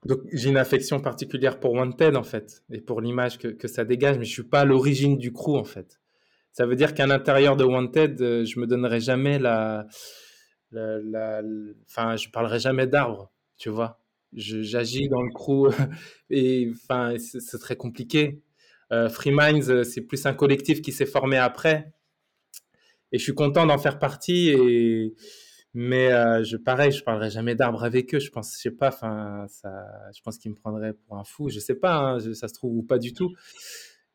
Donc j'ai une affection particulière pour Wanted en fait et pour l'image que, que, ça dégage, mais je suis pas à l'origine du crew en fait. Ça veut dire qu'à l'intérieur de Wanted, euh, je me donnerai jamais la, enfin je parlerai jamais d'arbre, tu vois. J'agis dans le crew et enfin c'est très compliqué. Euh, Free Minds, euh, c'est plus un collectif qui s'est formé après et je suis content d'en faire partie et mais euh, je, pareil, je parlerai jamais d'arbres avec eux. Je pense, je sais pas, enfin, ça, je pense qu'ils me prendraient pour un fou. Je sais pas, hein, ça se trouve ou pas du tout.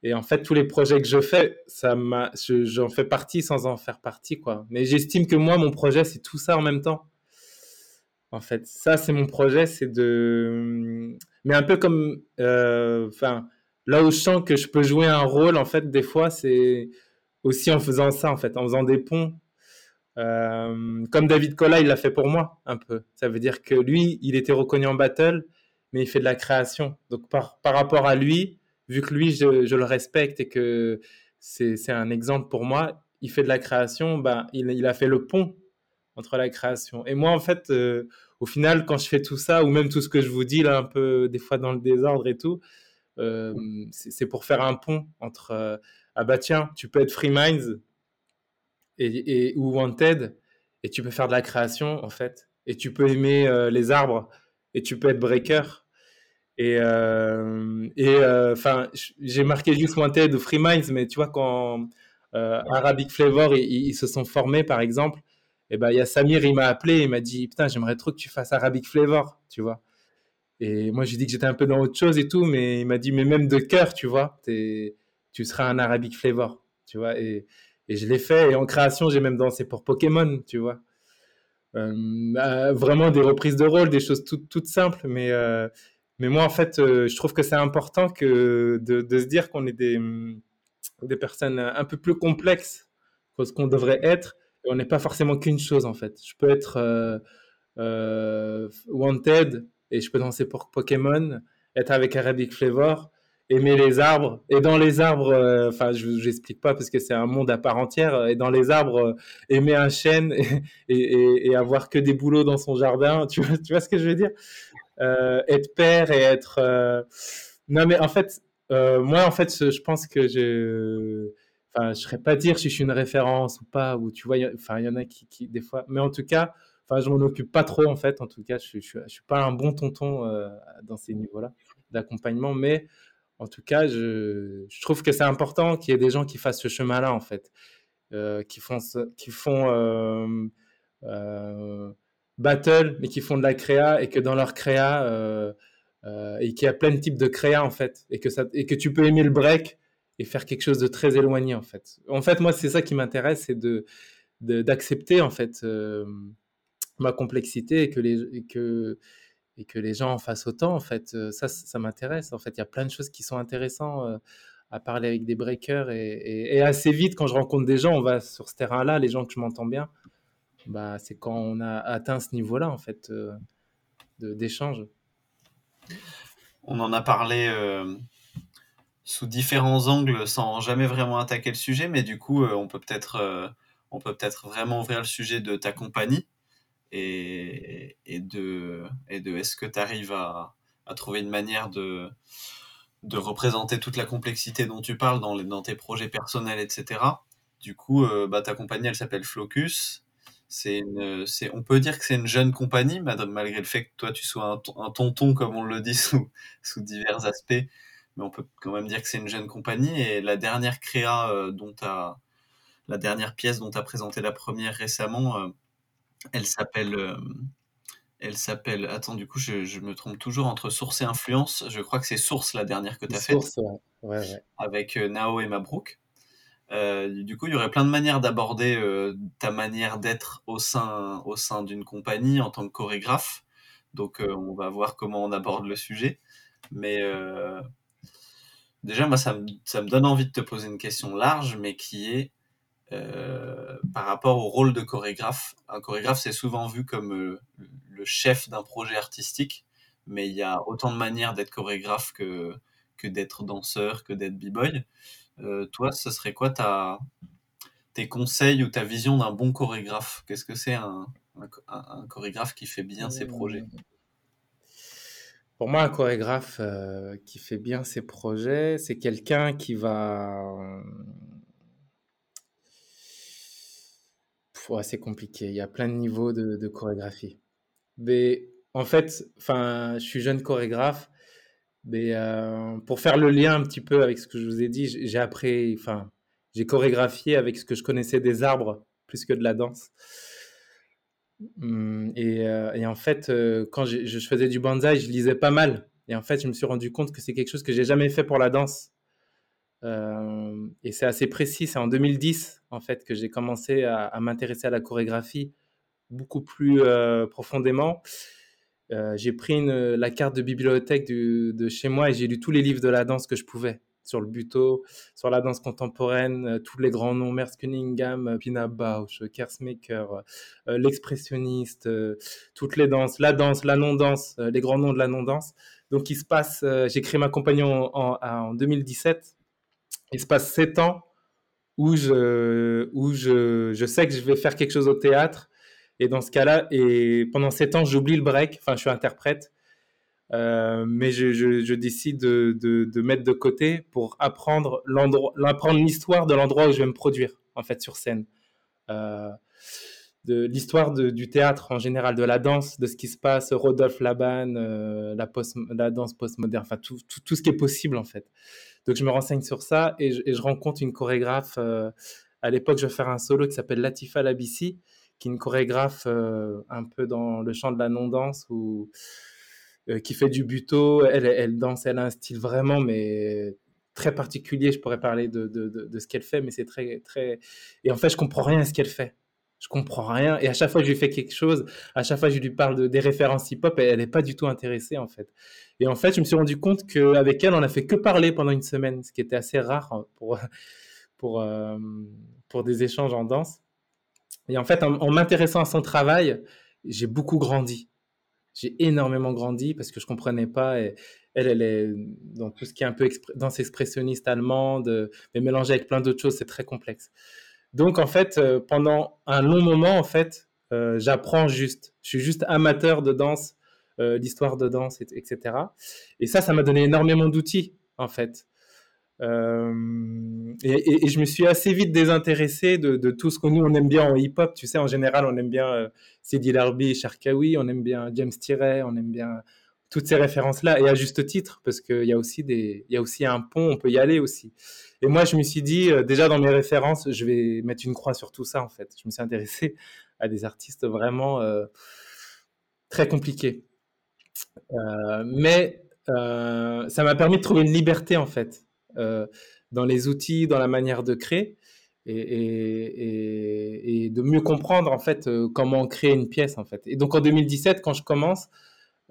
Et en fait, tous les projets que je fais, ça m'a, j'en fais partie sans en faire partie, quoi. Mais j'estime que moi, mon projet, c'est tout ça en même temps. En fait, ça, c'est mon projet, c'est de. Mais un peu comme. Euh, enfin, là où je sens que je peux jouer un rôle, en fait, des fois, c'est aussi en faisant ça, en fait, en faisant des ponts. Euh, comme David Cola, il l'a fait pour moi, un peu. Ça veut dire que lui, il était reconnu en battle, mais il fait de la création. Donc, par, par rapport à lui, vu que lui, je, le respecte et que c'est un exemple pour moi, il fait de la création, ben, il, a fait le pont entre la création. Et moi, en fait, euh, au final, quand je fais tout ça, ou même tout ce que je vous dis là, un peu des fois dans le désordre et tout, c'est pour faire un pont entre euh, ah bah tiens, tu peux être Free Minds et, ou Wanted et tu peux faire de la création en fait, et tu peux aimer les arbres et tu peux être Breaker. Et et enfin, j'ai marqué juste Wanted ou Free Minds, mais tu vois quand Arabic Flavor ils se sont formés par exemple et ben il y a Samir, il m'a appelé, il m'a dit putain j'aimerais trop que tu fasses Arabic Flavor, tu vois. Et moi j'ai dit que j'étais un peu dans autre chose et tout, mais il m'a dit mais même de cœur, tu vois, es, tu seras un Arabic Flavor, tu vois. Et, et je l'ai fait. Et en création j'ai même dansé pour Pokémon, tu vois. Euh, bah, vraiment des reprises de rôle, des choses toutes, toutes simples, mais euh, mais moi en fait euh, je trouve que c'est important que de, se dire qu'on est des des personnes un peu plus complexes que ce qu'on devrait être on n'est pas forcément qu'une chose en fait. Je peux être euh, euh, wanted et je peux danser pour Pokémon, être avec Arabic Flavor, aimer les arbres. Et dans les arbres, euh, enfin je n'explique pas parce que c'est un monde à part entière et dans les arbres aimer un chêne et, avoir que des boulots dans son jardin, tu vois, tu vois ce que je veux dire? Être père et être non mais en fait moi en fait je pense que je enfin, je serais pas dire si je suis une référence ou pas, ou tu vois, il y en a qui, des fois, mais en tout cas, enfin, je m'en occupe pas trop en fait. En tout cas, je, je, suis pas un bon tonton euh, dans ces niveaux-là d'accompagnement, mais en tout cas, je, trouve que c'est important qu'il y ait des gens qui fassent ce chemin-là en fait, euh, qui font, qui font euh, battle, mais qui font de la créa et que dans leur créa et qu'il y a plein de types de créa en fait, et que et que tu peux aimer le break et faire quelque chose de très éloigné en fait. En fait, moi, c'est ça qui m'intéresse, c'est de d'accepter en fait ma complexité et que les que et que les gens en fassent autant en fait. Euh, ça, ça m'intéresse. En fait, il y a plein de choses qui sont intéressantes euh, à parler avec des breakers et, et, assez vite quand je rencontre des gens, on va sur ce terrain-là, les gens que je m'entends bien. Bah, c'est quand on a atteint ce niveau-là en fait d'échange. On en a parlé sous différents angles sans jamais vraiment attaquer le sujet, mais du coup, euh, on peut peut-être euh, on peut peut-être vraiment ouvrir le sujet de ta compagnie et, de, est-ce que tu arrives à, trouver une manière de, représenter toute la complexité dont tu parles dans, tes projets personnels, etc. Du coup, euh, bah, ta compagnie, elle s'appelle Flocus. On peut dire que c'est une jeune compagnie, malgré le fait que toi, tu sois un, tonton, comme on le dit, sous, divers aspects mais on peut quand même dire que c'est une jeune compagnie. Et la dernière créa euh, dont as, la dernière pièce dont tu as présenté la première récemment, euh, elle s'appelle. Euh, elle s'appelle. Attends, du coup, je, me trompe toujours entre source et influence. Je crois que c'est source la dernière que tu as faite. Avec Nao et Mabrouk. du coup, il y aurait plein de manières d'aborder ta manière d'être au sein, au sein d'une compagnie en tant que chorégraphe. Donc, on va voir comment on aborde le sujet. Mais Déjà, moi, ça me, donne envie de te poser une question large, mais qui est euh, par rapport au rôle de chorégraphe. Un chorégraphe, c'est souvent vu comme euh, le chef d'un projet artistique, mais il y a autant de manières d'être chorégraphe que, que d'être danseur, que d'être b-boy. Euh, toi, ce serait quoi tes conseils ou ta vision d'un bon chorégraphe? Qu'est-ce que c'est un, chorégraphe qui fait bien ses projets? Pour moi, un chorégraphe euh, qui fait bien ses projets, c'est quelqu'un qui va. C'est compliqué. Il y a plein de niveaux de, chorégraphie. Mais en fait, enfin, je suis jeune chorégraphe. Mais euh, pour faire le lien un petit peu avec ce que je vous ai dit, j'ai appris, enfin, j'ai chorégraphié avec ce que je connaissais des arbres plus que de la danse. Mmh, euh, et, en fait, euh, quand je, faisais du bonsaï, je lisais pas mal. Et en fait, je me suis rendu compte que c'est quelque chose que j'ai jamais fait pour la danse. Euh, et c'est assez précis. C'est en 2010, en fait, que j'ai commencé à, m'intéresser à la chorégraphie beaucoup plus profondément. j'ai pris la carte de bibliothèque de chez moi et j'ai lu tous les livres de la danse que je pouvais sur le buto, sur la danse contemporaine, euh, tous les grands noms, Merce Cunningham, euh, Pina Bausch, Kersmaker, euh, l'expressionniste, toutes les danses, la danse, la non-danse, les grands noms de la non-danse. Donc il se passe, j'ai créé ma compagnie en, 2017, il se passe sept ans où, je, où je, je sais que je vais faire quelque chose au théâtre. Et dans ce cas-là, et pendant sept ans, j'oublie le break, enfin je suis interprète, euh, mais je, je, décide de, de, mettre de côté pour apprendre l'histoire de l'endroit où je vais me produire en fait sur scène, euh, de l'histoire du théâtre en général, de la danse, de ce qui se passe, Rodolphe Laban, euh, la, danse postmoderne, enfin tout, tout, tout, ce qui est possible en fait. Donc je me renseigne sur ça et je, rencontre une chorégraphe. Euh, à l'époque, je vais faire un solo qui s'appelle Latifa Labissi, qui est une chorégraphe euh, un peu dans le champ de la non-danse euh, qui fait du buto. Elle, elle danse, elle a un style vraiment, mais très particulier. Je pourrais parler de, de, de, ce qu'elle fait, mais c'est très, très. Et en fait, je comprends rien à ce qu'elle fait. Je comprends rien. Et à chaque fois que je lui fais quelque chose, à chaque fois que je lui parle de, des références hip-hop, elle n'est pas du tout intéressée, en fait. Et en fait, je me suis rendu compte qu'avec elle, on a fait que parler pendant une semaine, ce qui était assez rare pour, pour, euh, pour des échanges en danse. Et en fait, en, m'intéressant à son travail, j'ai beaucoup grandi j'ai énormément grandi parce que je comprenais pas. Elle, elle est dans tout ce qui est un peu danse expressionniste allemande, mais mélangée avec plein d'autres choses, c'est très complexe. Donc en fait, euh, pendant un long moment, en fait, euh, j'apprends juste. Je suis juste amateur de danse, euh, d'histoire de danse, etc. Et ça, ça m'a donné énormément d'outils, en fait. Euh, et, je me suis assez vite désintéressé de, tout ce que nous on aime bien en hip-hop. Tu sais, en général, on aime bien Sidi Larbi, Sharkawi, on aime bien James Tiret, on aime bien toutes ces références-là, et à juste titre, parce qu'il y a aussi des, y a aussi un pont, on peut y aller aussi. Et moi, je me suis dit, euh, déjà dans mes références, je vais mettre une croix sur tout ça, en fait. Je me suis intéressé à des artistes vraiment euh, très compliqués. Euh, mais ça m'a permis de trouver une liberté, en fait. Dans les outils, dans la manière de créer. Et, de mieux comprendre en fait comment créer une pièce en fait. Et donc en 2017, quand je commence,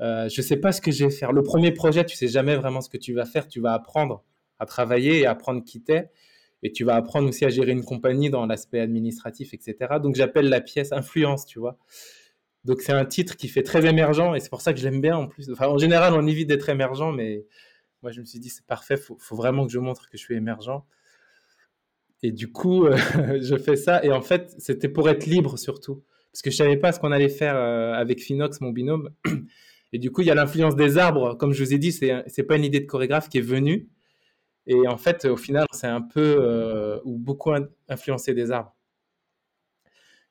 euh, je sais pas ce que je vais faire. Le premier projet, tu sais jamais vraiment ce que tu vas faire. Tu vas apprendre à travailler et apprendre qui t'es. Et tu vas apprendre aussi à gérer une compagnie dans l'aspect administratif, etc. Donc j'appelle la pièce influence, tu vois. Donc c'est un titre qui fait très émergent et c'est pour ça que je l'aime bien en plus. En général, on évite d'être émergent, mais moi, je me suis dit, c'est parfait, faut, faut vraiment que je montre que je suis émergent. Et du coup, euh, je fais ça. Et en fait, c'était pour être libre surtout. Parce que je savais pas ce qu'on allait faire euh, avec Finox, mon binôme. Et du coup, il y a l'influence des arbres. Comme je vous ai dit, c'est, c'est pas une idée de chorégraphe qui est venue. Et en fait, au final, c'est un peu euh, ou beaucoup influencé des arbres.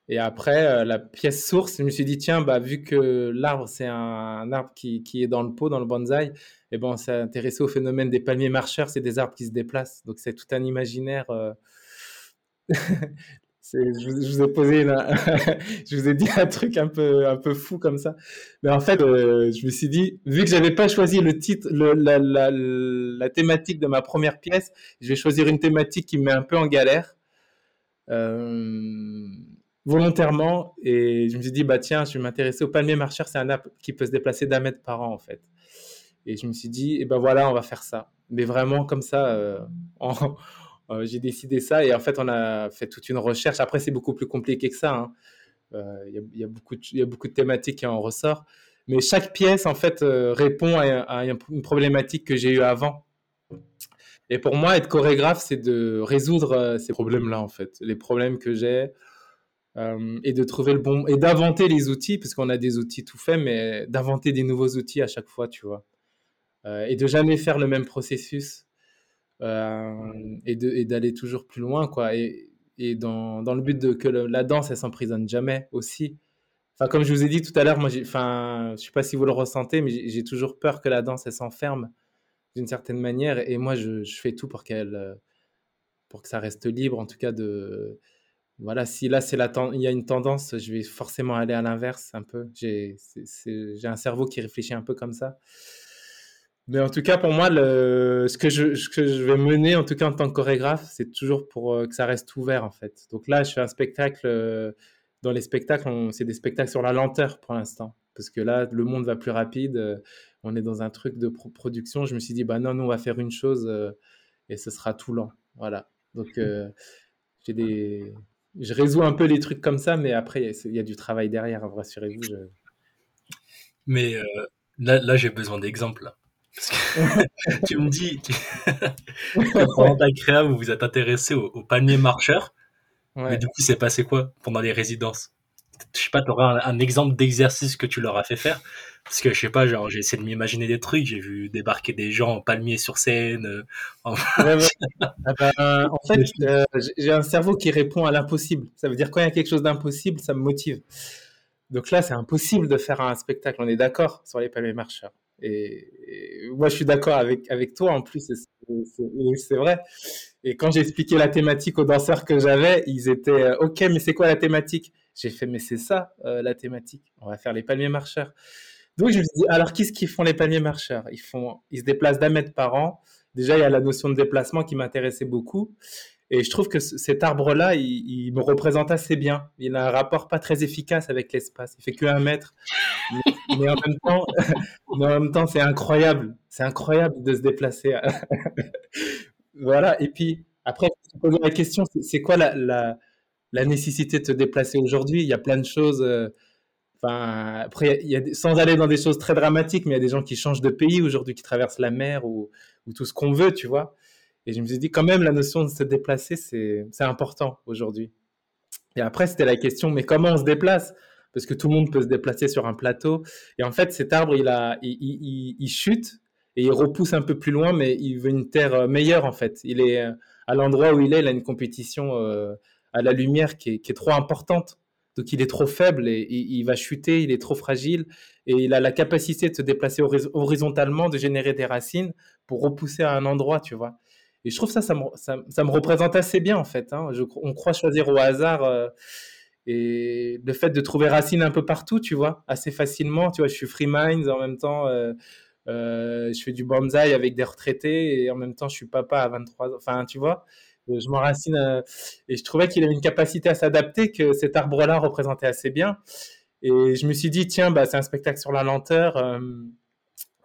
Et après, euh, la pièce source, je me suis dit, tiens, bah, vu que l'arbre, c'est un, arbre qui, qui, est dans le pot, dans le bonsaï, et eh ben, on s'est intéressé au phénomène des palmiers marcheurs, c'est des arbres qui se déplacent. Donc, c'est tout un imaginaire. Euh... je, vous ai posé je vous ai dit un truc un peu, un peu fou comme ça. Mais en fait, euh, je me suis dit, vu que j'avais pas choisi le titre, la, la, la, thématique de ma première pièce, je vais choisir une thématique qui me met un peu en galère. Euh volontairement et je me suis dit bah tiens je vais m'intéresser au palmier marcheur c'est un arbre qui peut se déplacer d'un mètre par an en fait et je me suis dit et ben voilà on va faire ça mais vraiment comme ça euh, euh, j'ai décidé ça et en fait on a fait toute une recherche. Après c'est beaucoup plus compliqué que ça hein. euh, il y, a, beaucoup de, thématiques qui en ressort mais chaque pièce en fait répond à, une problématique que j'ai eu avant. Et pour moi être chorégraphe c'est de résoudre ces problèmes là en fait. Les problèmes que j'ai euh, et de trouver le bon et d'inventer les outils parce qu'on a des outils tout faits mais d'inventer des nouveaux outils à chaque fois tu vois. Euh, et de jamais faire le même processus. euh, et de et d'aller toujours plus loin quoi et, dans, le but de que la danse elle s'emprisonne jamais aussi enfin comme je vous ai dit tout à l'heure moi enfin je sais pas si vous le ressentez mais j'ai toujours peur que la danse elle s'enferme d'une certaine manière et moi je, fais tout pour qu'elle pour que ça reste libre en tout cas de voilà, si là c'est la il y a une tendance, je vais forcément aller à l'inverse un peu. J'ai un cerveau qui réfléchit un peu comme ça. Mais en tout cas, pour moi, ce, que je, vais mener, en tout cas en tant que chorégraphe, c'est toujours pour euh, que ça reste ouvert en fait. Donc là, je fais un spectacle euh, dans les spectacles, c'est des spectacles sur la lenteur pour l'instant. Parce que là, le monde va plus rapide. Euh, on est dans un truc de production. Je me suis dit, bah non, nous, on va faire une chose et ce sera tout lent. Voilà. Donc, j'ai des... je résous un peu les trucs comme ça, mais après, il y, a du travail derrière, rassurez-vous. Mais là, là j'ai besoin d'exemples. Parce que tu me dis que pendant ta créa, vous vous êtes intéressé au, au palmier marcheur. Mais du coup, c'est passé quoi pendant les résidences? Je sais pas, tu auras un, exemple d'exercice que tu leur as fait faire? Parce que je sais pas, genre, j'ai essayé de m'imaginer des trucs, j'ai vu débarquer des gens en palmier sur scène. Euh, en... Ah ben, en fait, euh, j'ai un cerveau qui répond à l'impossible. Ça veut dire quand il y a quelque chose d'impossible, ça me motive. Donc là, c'est impossible de faire un spectacle, on est d'accord sur les palmiers marcheurs. Et, moi, je suis d'accord avec, avec toi en plus, c'est vrai. Et quand j'ai expliqué la thématique aux danseurs que j'avais, ils étaient euh, OK, mais c'est quoi la thématique? J'ai fait, mais c'est ça euh, la thématique. On va faire les palmiers marcheurs. Donc je me suis dit, alors qu'est-ce qu'ils font les palmiers marcheurs? Ils, font, ils se déplacent d'un mètre par an. Déjà, il y a la notion de déplacement qui m'intéressait beaucoup. Et je trouve que cet arbre-là, il, me représente assez bien. Il a un rapport pas très efficace avec l'espace. Il fait que un mètre. Mais, en même temps, mais en même temps, c'est incroyable. C'est incroyable de se déplacer. voilà. Et puis, après, je poser la question, c'est quoi la, la, nécessité de se déplacer aujourd'hui? Il y a plein de choses. Euh, après, sans aller dans des choses très dramatiques, mais il y a des gens qui changent de pays aujourd'hui, qui traversent la mer ou tout ce qu'on veut, tu vois. Et je me suis dit, quand même, la notion de se déplacer, c'est important aujourd'hui. Et après, c'était la question, mais comment on se déplace? Parce que tout le monde peut se déplacer sur un plateau. Et en fait, cet arbre, il, a, il, il, chute et il repousse un peu plus loin, mais il veut une terre euh, meilleure, en fait. Il est euh, à l'endroit où il est, il a une compétition euh, à la lumière qui est, qui est, trop importante. Donc, il est trop faible et il va chuter, il est trop fragile et il a la capacité de se déplacer horizontalement, de générer des racines pour repousser à un endroit, tu vois. Et je trouve ça, ça me, représente assez bien en fait. Hein. on croit choisir au hasard. Euh, et le fait de trouver racine un peu partout, tu vois, assez facilement. Tu vois, je suis free minds en même temps. Euh, euh, je fais du bonsaï avec des retraités et en même temps, je suis papa à 23 ans. Enfin, tu vois, je m'enracine. et je trouvais qu'il avait une capacité à s'adapter que cet arbre-là représentait assez bien. Et je me suis dit, tiens, bah, c'est un spectacle sur la lenteur.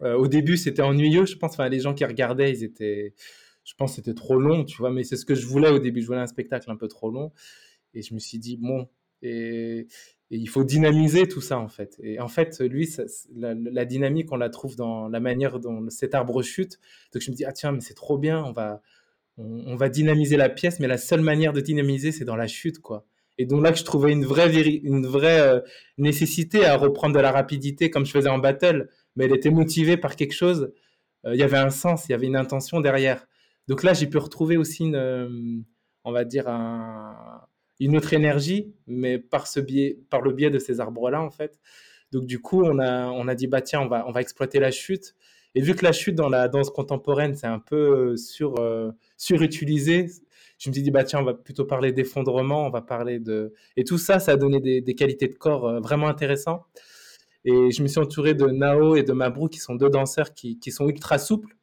au début, c'était ennuyeux, je pense. Enfin, les gens qui regardaient, ils étaient je pense que c'était trop long, tu vois, mais c'est ce que je voulais au début. Je voulais un spectacle un peu trop long. Et je me suis dit, bon, il faut dynamiser tout ça, en fait. Et en fait, lui, la, dynamique, on la trouve dans la manière dont cet arbre chute. Donc je me dis, ah tiens, mais c'est trop bien, on va, on, va dynamiser la pièce, mais la seule manière de dynamiser, c'est dans la chute, quoi. Et donc là je trouvais une vraie, une vraie euh, nécessité à reprendre de la rapidité comme je faisais en battle, mais elle était motivée par quelque chose. Euh, il y avait un sens, il y avait une intention derrière. Donc là, j'ai pu retrouver aussi une, euh, on va dire, une autre énergie, mais par, le biais de ces arbres-là, en fait. Donc du coup, on a, dit, bah tiens, on va, on va exploiter la chute. Et vu que la chute dans la danse contemporaine, c'est un peu euh, sur, euh, surutilisé, je me suis dit, bah tiens, on va plutôt parler d'effondrement, on va parler de... Et tout ça, ça a donné des, qualités de corps vraiment intéressantes. Et je me suis entouré de Nao et de Mabrou, qui sont deux danseurs qui, qui sont ultra souples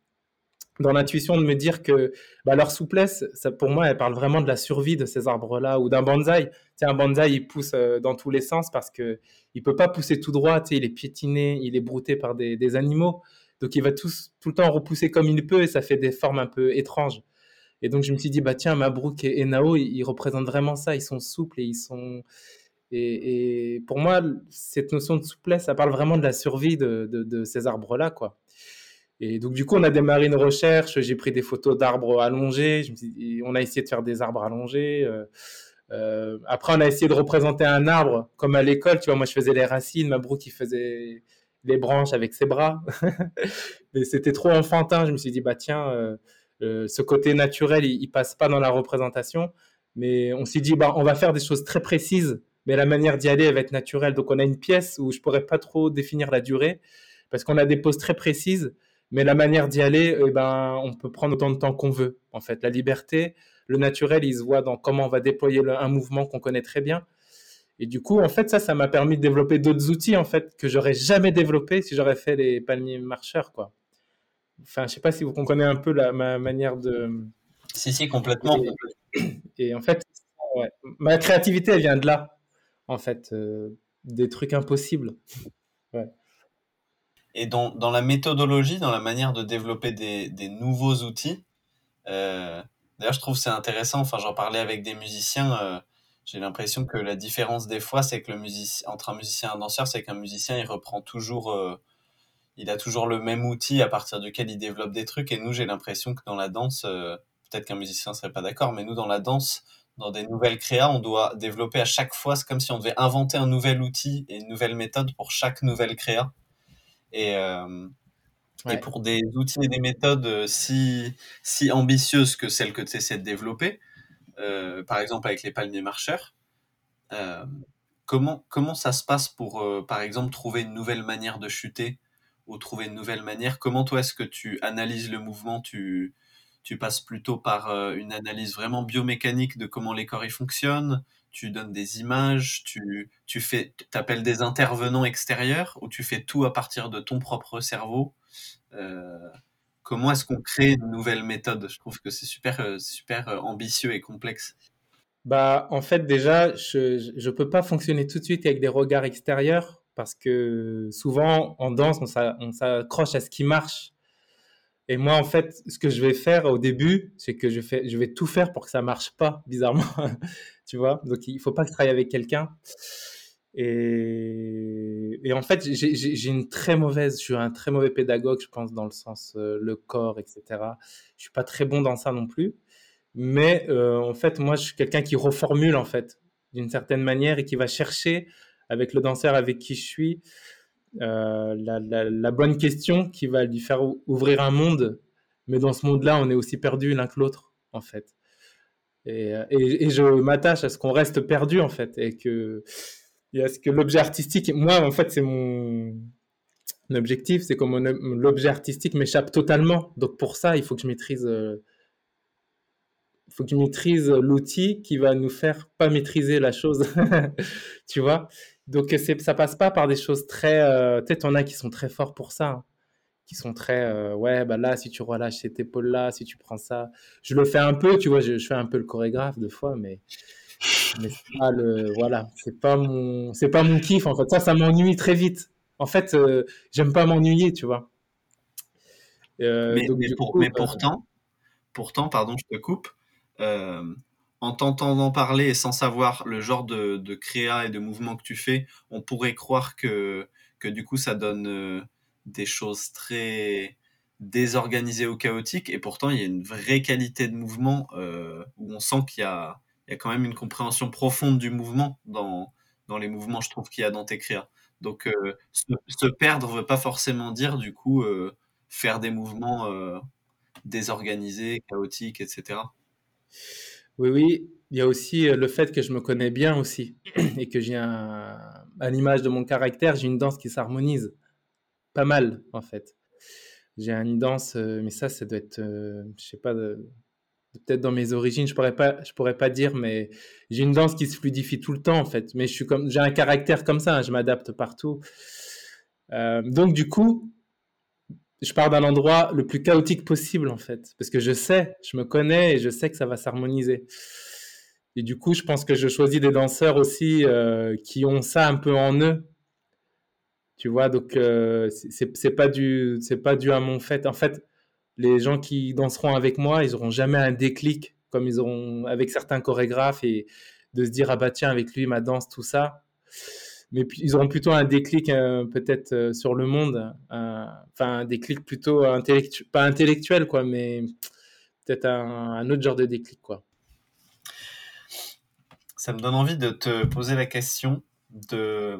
dans l'intuition de me dire que bah, leur souplesse, ça, pour moi, elle parle vraiment de la survie de ces arbres-là ou d'un bonsaï. Un bonsaï, il pousse euh, dans tous les sens parce que il peut pas pousser tout droit. Il est piétiné, il est brouté par des, animaux. Donc, il va tout, le temps repousser comme il peut et ça fait des formes un peu étranges. Et donc, je me suis dit, bah tiens, Mabrouk et, Nao, ils, représentent vraiment ça. Ils sont souples et ils sont. Et, et, pour moi, cette notion de souplesse, ça parle vraiment de la survie de, de, de ces arbres-là, quoi. Et donc, du coup, on a démarré une recherche. J'ai pris des photos d'arbres allongés. on a essayé de faire des arbres allongés. Euh, euh, après, on a essayé de représenter un arbre comme à l'école. Tu vois, moi, je faisais les racines. Mabrou qui faisait les branches avec ses bras. Mais c'était trop enfantin. Je me suis dit, bah tiens, euh, ce côté naturel, il, il, passe pas dans la représentation. Mais on s'est dit, bah, on va faire des choses très précises. Mais la manière d'y aller, elle va être naturelle. Donc, on a une pièce où je pourrais pas trop définir la durée parce qu'on a des poses très précises. Mais la manière d'y aller, eh ben, on peut prendre autant de temps qu'on veut. En fait, la liberté, le naturel, il se voit dans comment on va déployer un mouvement qu'on connaît très bien. Et du coup, en fait, ça, ça m'a permis de développer d'autres outils, en fait, que j'aurais jamais développé si j'aurais fait les palmiers marcheurs, quoi. Enfin, je sais pas si vous comprenez un peu la, ma manière de. Si, si, complètement. Et, en fait, ma créativité, elle vient de là. en fait, des trucs impossibles. Ouais. Et dans, la méthodologie, dans la manière de développer des, nouveaux outils, euh, d'ailleurs, je trouve c'est intéressant. Enfin, j'en parlais avec des musiciens. Euh, j'ai l'impression que la différence des fois, c'est que le musicien, entre un musicien et un danseur, c'est qu'un musicien, il reprend toujours, euh, il a toujours le même outil à partir duquel il développe des trucs. Et nous, j'ai l'impression que dans la danse, peut-être qu'un musicien serait pas d'accord, mais nous, dans la danse, dans des nouvelles créas, on doit développer à chaque fois, c'est comme si on devait inventer un nouvel outil et une nouvelle méthode pour chaque nouvelle créa. Et, euh, et pour des outils et des méthodes euh, si, si ambitieuses que celles que tu essaies de développer, euh, par exemple avec les palmiers marcheurs, euh, comment, comment ça se passe pour, par exemple, trouver une nouvelle manière de chuter ou trouver une nouvelle manière? Comment toi est-ce que tu analyses le mouvement? Tu, tu passes plutôt par une analyse vraiment biomécanique de comment les corps y fonctionnent, tu donnes des images, tu, tu fais, appelles des intervenants extérieurs ou tu fais tout à partir de ton propre cerveau? Euh, comment est-ce qu'on crée une nouvelle méthode? Je trouve que c'est super, euh, super ambitieux et complexe. Bah, en fait, déjà, je ne peux pas fonctionner tout de suite avec des regards extérieurs parce que souvent, en danse, on s'accroche à ce qui marche et moi, en fait, ce que je vais faire au début, c'est que je, fais, je vais tout faire pour que ça marche pas, bizarrement. Tu vois? Donc, il faut pas que je travaille avec quelqu'un. Et, en fait, j'ai une très mauvaise, je suis un très mauvais pédagogue, je pense, dans le sens euh, le corps, etc. Je suis pas très bon dans ça non plus. Mais euh, en fait, moi, je suis quelqu'un qui reformule, en fait, d'une certaine manière et qui va chercher, avec le danseur avec qui je suis, euh, la, bonne question qui va lui faire ouvrir un monde. Mais dans ce monde-là, on est aussi perdu l'un que l'autre, en fait. Et, euh, et, je m'attache à ce qu'on reste perdu, en fait. Et que, à ce que l'objet artistique, moi, en fait, c'est mon, objectif, c'est comme l'objet artistique m'échappe totalement. Donc pour ça, il faut que je maîtrise, euh, faut que je maîtrise l'outil qui va nous faire pas maîtriser la chose, tu vois. Donc ça passe pas par des choses très. Peut-être on a qui sont très forts pour ça, hein. Qui sont très euh, ouais bah là si tu relâches cette épaule là, si tu prends ça, je le fais un peu, tu vois, je, fais un peu le chorégraphe de fois, mais mais c'est pas le voilà, c'est pas mon c'est pas mon kiff en fait. Ça ça m'ennuie très vite. En fait, euh, j'aime pas m'ennuyer, tu vois. mais, mais, pourtant, pourtant, pardon, je te coupe en t'entendant parler et sans savoir le genre de, de, créa et de mouvement que tu fais, on pourrait croire que, que du coup ça donne euh, des choses très désorganisées ou chaotiques. Et pourtant, il y a une vraie qualité de mouvement euh, où on sent qu'il y a, il y a quand même une compréhension profonde du mouvement dans, dans les mouvements, je trouve, qu'il y a dans tes créas. Donc, euh, se, perdre veut pas forcément dire, du coup, euh, faire des mouvements désorganisés, chaotiques, etc. Oui, oui. Il y a aussi le fait que je me connais bien aussi et que j'ai à l'image de mon caractère, j'ai une danse qui s'harmonise pas mal en fait. J'ai une danse, euh, mais ça, ça doit être, euh, je sais pas, peut-être dans mes origines, je pourrais pas, je pourrais pas dire, mais j'ai une danse qui se fluidifie tout le temps en fait. Mais je suis comme, j'ai un caractère comme ça, hein, je m'adapte partout. donc du coup, je pars d'un endroit le plus chaotique possible, en fait. Parce que je sais, je me connais et je sais que ça va s'harmoniser. Et du coup, je pense que je choisis des danseurs aussi euh, qui ont ça un peu en eux. Tu vois, donc euh, c'est pas du c'est pas dû à mon fait. En fait, les gens qui danseront avec moi, ils auront jamais un déclic comme ils auront avec certains chorégraphes et de se dire ah bah tiens avec lui ma danse tout ça mais ils auront plutôt un déclic euh, peut-être euh, sur le monde, enfin un déclic plutôt intellectuel, pas intellectuel quoi, mais peut-être un, autre genre de déclic quoi. Ça me donne envie de te poser la question de,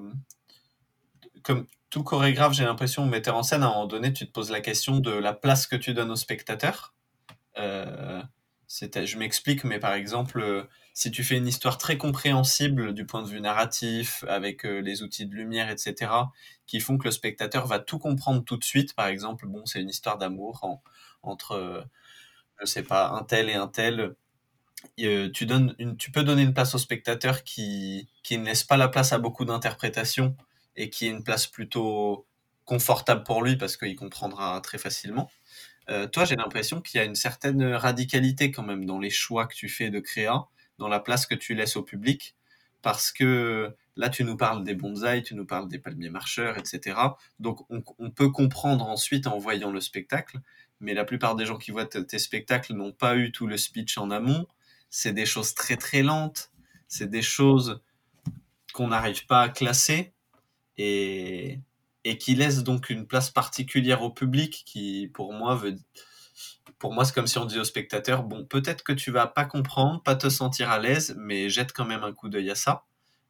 comme tout chorégraphe, j'ai l'impression, metteur en scène, à un moment donné, tu te poses la question de la place que tu donnes au spectateur. Euh, je m'explique, mais par exemple, si tu fais une histoire très compréhensible du point de vue narratif, avec euh, les outils de lumière, etc., qui font que le spectateur va tout comprendre tout de suite. Par exemple, bon, c'est une histoire d'amour entre, euh, je sais pas, un tel et un tel. Euh, tu, donnes tu peux donner une place au spectateur qui, qui ne laisse pas la place à beaucoup d'interprétations et qui est une place plutôt confortable pour lui parce qu'il comprendra très facilement. toi, j'ai l'impression qu'il y a une certaine radicalité quand même dans les choix que tu fais de créa dans la place que tu laisses au public. parce que là, tu nous parles des bonsaïs, tu nous parles des palmiers marcheurs, etc. Donc, on, peut comprendre ensuite en voyant le spectacle, mais la plupart des gens qui voient tes spectacles n'ont pas eu tout le speech en amont. C'est des choses très très lentes, c'est des choses qu'on n'arrive pas à classer et, qui laissent donc une place particulière au public qui, pour moi, veut, pour moi, c'est comme si on dit au spectateur, bon, peut-être que tu vas pas comprendre, pas te sentir à l'aise, mais jette quand même un coup d'œil à ça.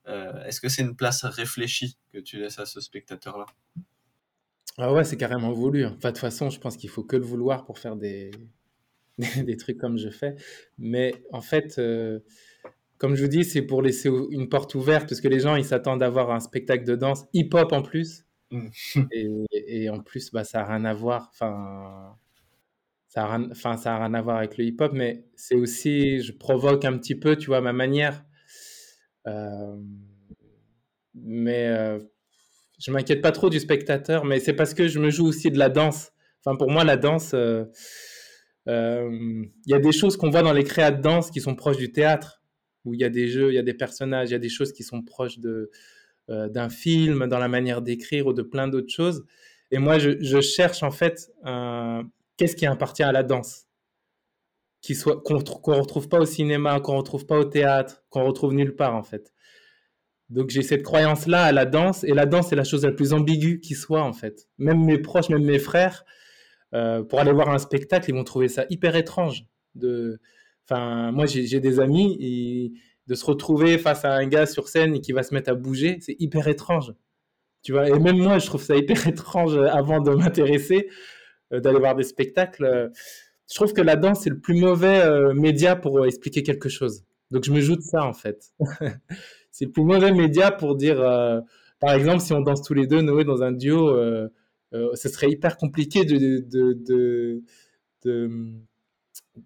Euh, est-ce que c'est une place réfléchie que tu laisses à ce spectateur-là? Ah ouais, c'est carrément voulu. Enfin, de toute façon, je pense qu'il faut que le vouloir pour faire des, des, trucs comme je fais. Mais en fait, euh, comme je vous dis, c'est pour laisser une porte ouverte, parce que les gens, ils s'attendent à avoir un spectacle de danse hip-hop en plus. Mm. et, et, en plus, bah, ça n'a rien à voir. Enfin, ça n'a rien, enfin, ça a rien à voir avec le hip-hop, mais c'est aussi, je provoque un petit peu, tu vois, ma manière. Euh, mais euh, je m'inquiète pas trop du spectateur, mais c'est parce que je me joue aussi de la danse. Enfin, pour moi, la danse, euh, il y a des choses qu'on voit dans les créas de danse qui sont proches du théâtre, où il y a des jeux, il y a des personnages, il y a des choses qui sont proches de, d'un film, dans la manière d'écrire ou de plein d'autres choses. Et moi, je, cherche en fait qu'est-ce qui appartient à la danse? Qui soit qu'on ne retrouve pas au cinéma, qu'on ne retrouve pas au théâtre, qu'on retrouve nulle part en fait. Donc j'ai cette croyance-là à la danse, et la danse est la chose la plus ambiguë qui soit en fait. Même mes proches, même mes frères, euh, pour aller voir un spectacle, ils vont trouver ça hyper étrange. De... Enfin, moi j'ai des amis, et de se retrouver face à un gars sur scène et qui va se mettre à bouger, c'est hyper étrange. Tu vois, et même moi je trouve ça hyper étrange avant de m'intéresser. Euh, d'aller voir des spectacles. Euh, je trouve que la danse c'est le plus mauvais euh, média pour expliquer quelque chose. Donc je me joue de ça en fait. c'est le plus mauvais média pour dire, par exemple, si on danse tous les deux, Noé, dans un duo, ce serait hyper compliqué de,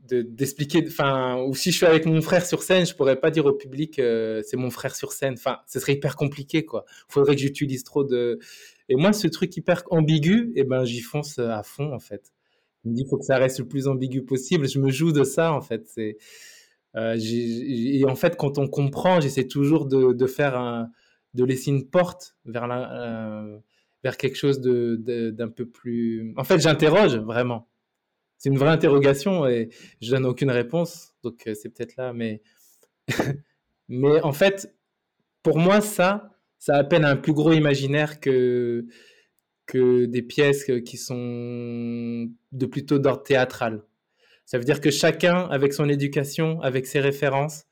d'expliquer enfin ou si je suis avec mon frère sur scène je pourrais pas dire au public c'est mon frère sur scène enfin ce serait hyper compliqué quoi faudrait que j'utilise trop de et moi, ce truc hyper ambigu, eh ben, j'y fonce à fond, en fait. Je me dis, faut que ça reste le plus ambigu possible. Je me joue de ça, en fait. C'est, euh, et en fait, quand on comprend, j'essaie toujours de, faire un, de laisser une porte vers, la, euh, vers quelque chose de, d'un peu plus. En fait, j'interroge vraiment. C'est une vraie interrogation et je donne aucune réponse, donc euh, c'est peut-être là, mais mais en fait, pour moi, ça, ça appelle un plus gros imaginaire que, que des pièces qui sont de plutôt d'ordre théâtral. Ça veut dire que chacun, avec son éducation, avec ses références,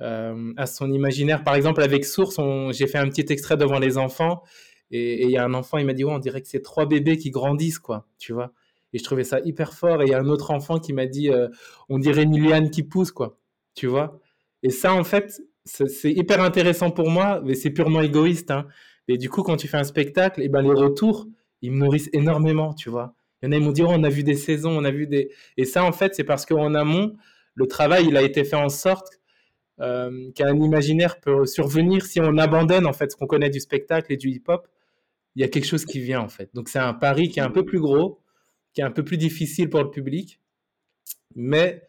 euh, a son imaginaire. Par exemple, avec Source, j'ai fait un petit extrait devant les enfants, et il y a un enfant, il m'a dit, ouais, on dirait que c'est trois bébés qui grandissent, quoi, tu vois. Et je trouvais ça hyper fort. Et il y a un autre enfant qui m'a dit, euh, on dirait une liane qui pousse, quoi, tu vois? Et ça, en fait, c'est hyper intéressant pour moi, mais c'est purement égoïste. Hein. Et du coup, quand tu fais un spectacle, et eh ben les retours, ils me nourrissent énormément, tu vois. Il y en a, ils m'ont dit, oh, on a vu des saisons, on a vu des... Et ça, en fait, c'est parce qu'en amont, le travail, il a été fait en sorte euh, qu'un imaginaire peut survenir si on abandonne, en fait, ce qu'on connaît du spectacle et du hip-hop. Il y a quelque chose qui vient, en fait. Donc, c'est un pari qui est un peu plus gros, qui est un peu plus difficile pour le public. Mais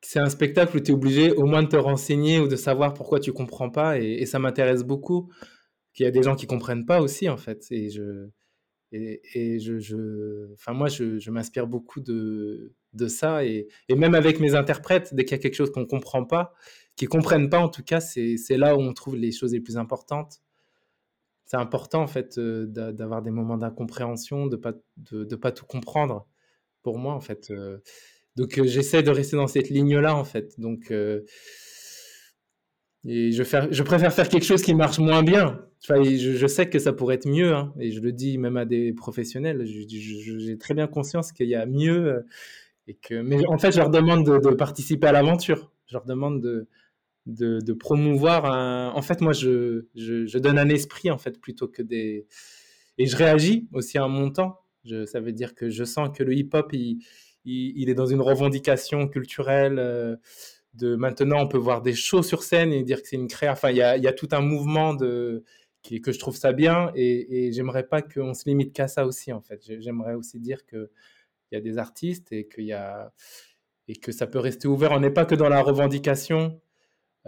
c'est un spectacle où tu es obligé au moins de te renseigner ou de savoir pourquoi tu comprends pas. Et, ça m'intéresse beaucoup. qu'il y a des gens qui comprennent pas aussi, en fait. Et je, et, je, je, enfin, moi, je, m'inspire beaucoup de, de ça. Et, et, même avec mes interprètes, dès qu'il y a quelque chose qu'on comprend pas, qui comprennent pas, en tout cas, c'est là où on trouve les choses les plus importantes. C'est important, en fait, d'avoir des moments d'incompréhension, de pas, de, de, pas tout comprendre. Pour moi, en fait. Donc j'essaie de rester dans cette ligne-là en fait. Donc et je, je préfère faire quelque chose qui marche moins bien. Je, sais que ça pourrait être mieux, hein, et je le dis même à des professionnels. J'ai très bien conscience qu'il y a mieux, et que. Mais en fait, je leur demande de, participer à l'aventure. Je leur demande de, de, de promouvoir. Un... En fait, moi, je, je, donne un esprit en fait plutôt que des. Et je réagis aussi à un montant. ça veut dire que je sens que le hip-hop, il, il, est dans une revendication culturelle. Euh, de maintenant, on peut voir des shows sur scène et dire que c'est une créa. Enfin, il y a, tout un mouvement de qui, que je trouve ça bien et, et j'aimerais pas qu'on se limite qu'à ça aussi en fait. J'aimerais aussi dire que il y a des artistes et qu'il y a et que ça peut rester ouvert. On n'est pas que dans la revendication.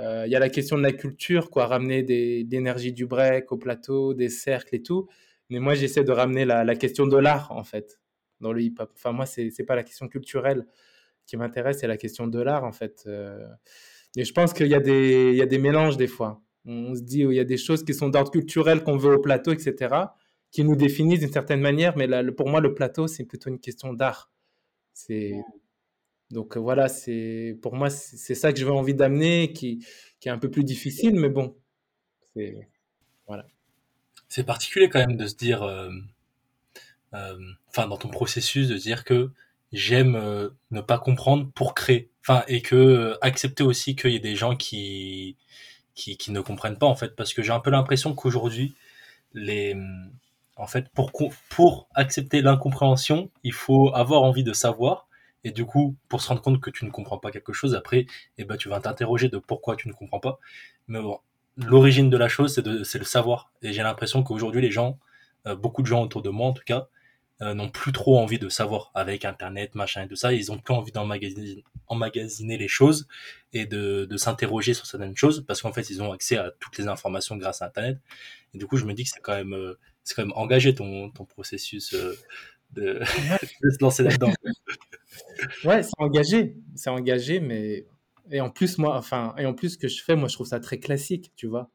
Il y a la question de la culture, quoi, ramener des, l'énergie du break au plateau, des cercles et tout. Mais moi, j'essaie de ramener la, la question de l'art, en fait, dans le hip-hop. Enfin, moi, c'est n'est pas la question culturelle qui m'intéresse, c'est la question de l'art, en fait. et je pense qu'il y, a des, y a des mélanges, des fois. On se dit, il y a des choses qui sont d'ordre culturel qu'on veut au plateau, etc., qui nous définissent d'une certaine manière. Mais là, pour moi, le plateau, c'est plutôt une question d'art. C'est donc voilà, c'est pour moi c'est ça que j'ai envie d'amener, qui, est un peu plus difficile, mais bon, c'est voilà. Particulier quand même de se dire, euh, euh, enfin dans ton processus de dire que j'aime euh, ne pas comprendre pour créer, enfin et que accepter aussi qu'il y ait des gens qui, qui qui ne comprennent pas en fait, parce que j'ai un peu l'impression qu'aujourd'hui les en fait pour pour accepter l'incompréhension, il faut avoir envie de savoir et du coup, pour se rendre compte que tu ne comprends pas quelque chose, après, eh ben, tu vas t'interroger de pourquoi tu ne comprends pas. Mais bon, l'origine de la chose, c'est, le savoir. Et j'ai l'impression qu'aujourd'hui, les gens, euh, beaucoup de gens autour de moi en tout cas, euh, n'ont plus trop envie de savoir avec Internet, machin et tout ça. Ils ont plus envie d'emmagasiner emmagasiner les choses et de, de s'interroger sur certaines choses parce qu'en fait, ils ont accès à toutes les informations grâce à Internet. Et du coup, je me dis que c'est quand même, euh, c'est quand même engagé ton, ton processus de, de se lancer là-dedans. Ouais, c'est engagé, c'est engagé, mais et en plus moi, enfin, et en plus ce que je fais, moi je trouve ça très classique, tu vois.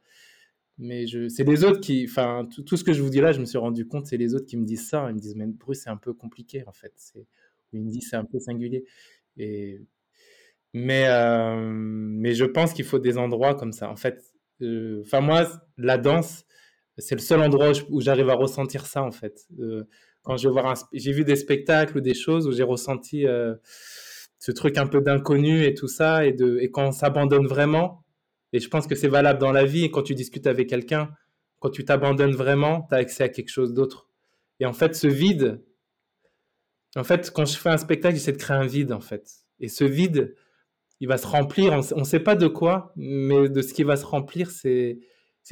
Mais je, c'est les autres qui, enfin, tout, ce que je vous dis là, je me suis rendu compte, c'est les autres qui me disent ça. Ils me disent, mais Bruce, c'est un peu compliqué en fait. C'est, ils me disent, c'est un peu singulier. Et mais euh, mais je pense qu'il faut des endroits comme ça. En fait, euh, enfin moi, la danse, c'est le seul endroit où j'arrive à ressentir ça en fait. Euh, quand je voir j'ai vu des spectacles ou des choses où j'ai ressenti euh, ce truc un peu d'inconnu et tout ça et de et quand on s'abandonne vraiment et je pense que c'est valable dans la vie quand tu discutes avec quelqu'un quand tu t'abandonnes vraiment tu as accès à quelque chose d'autre. Et en fait ce vide en fait quand je fais un spectacle j'essaie de créer un vide en fait. Et ce vide il va se remplir on ne sait pas de quoi mais de ce qui va se remplir c'est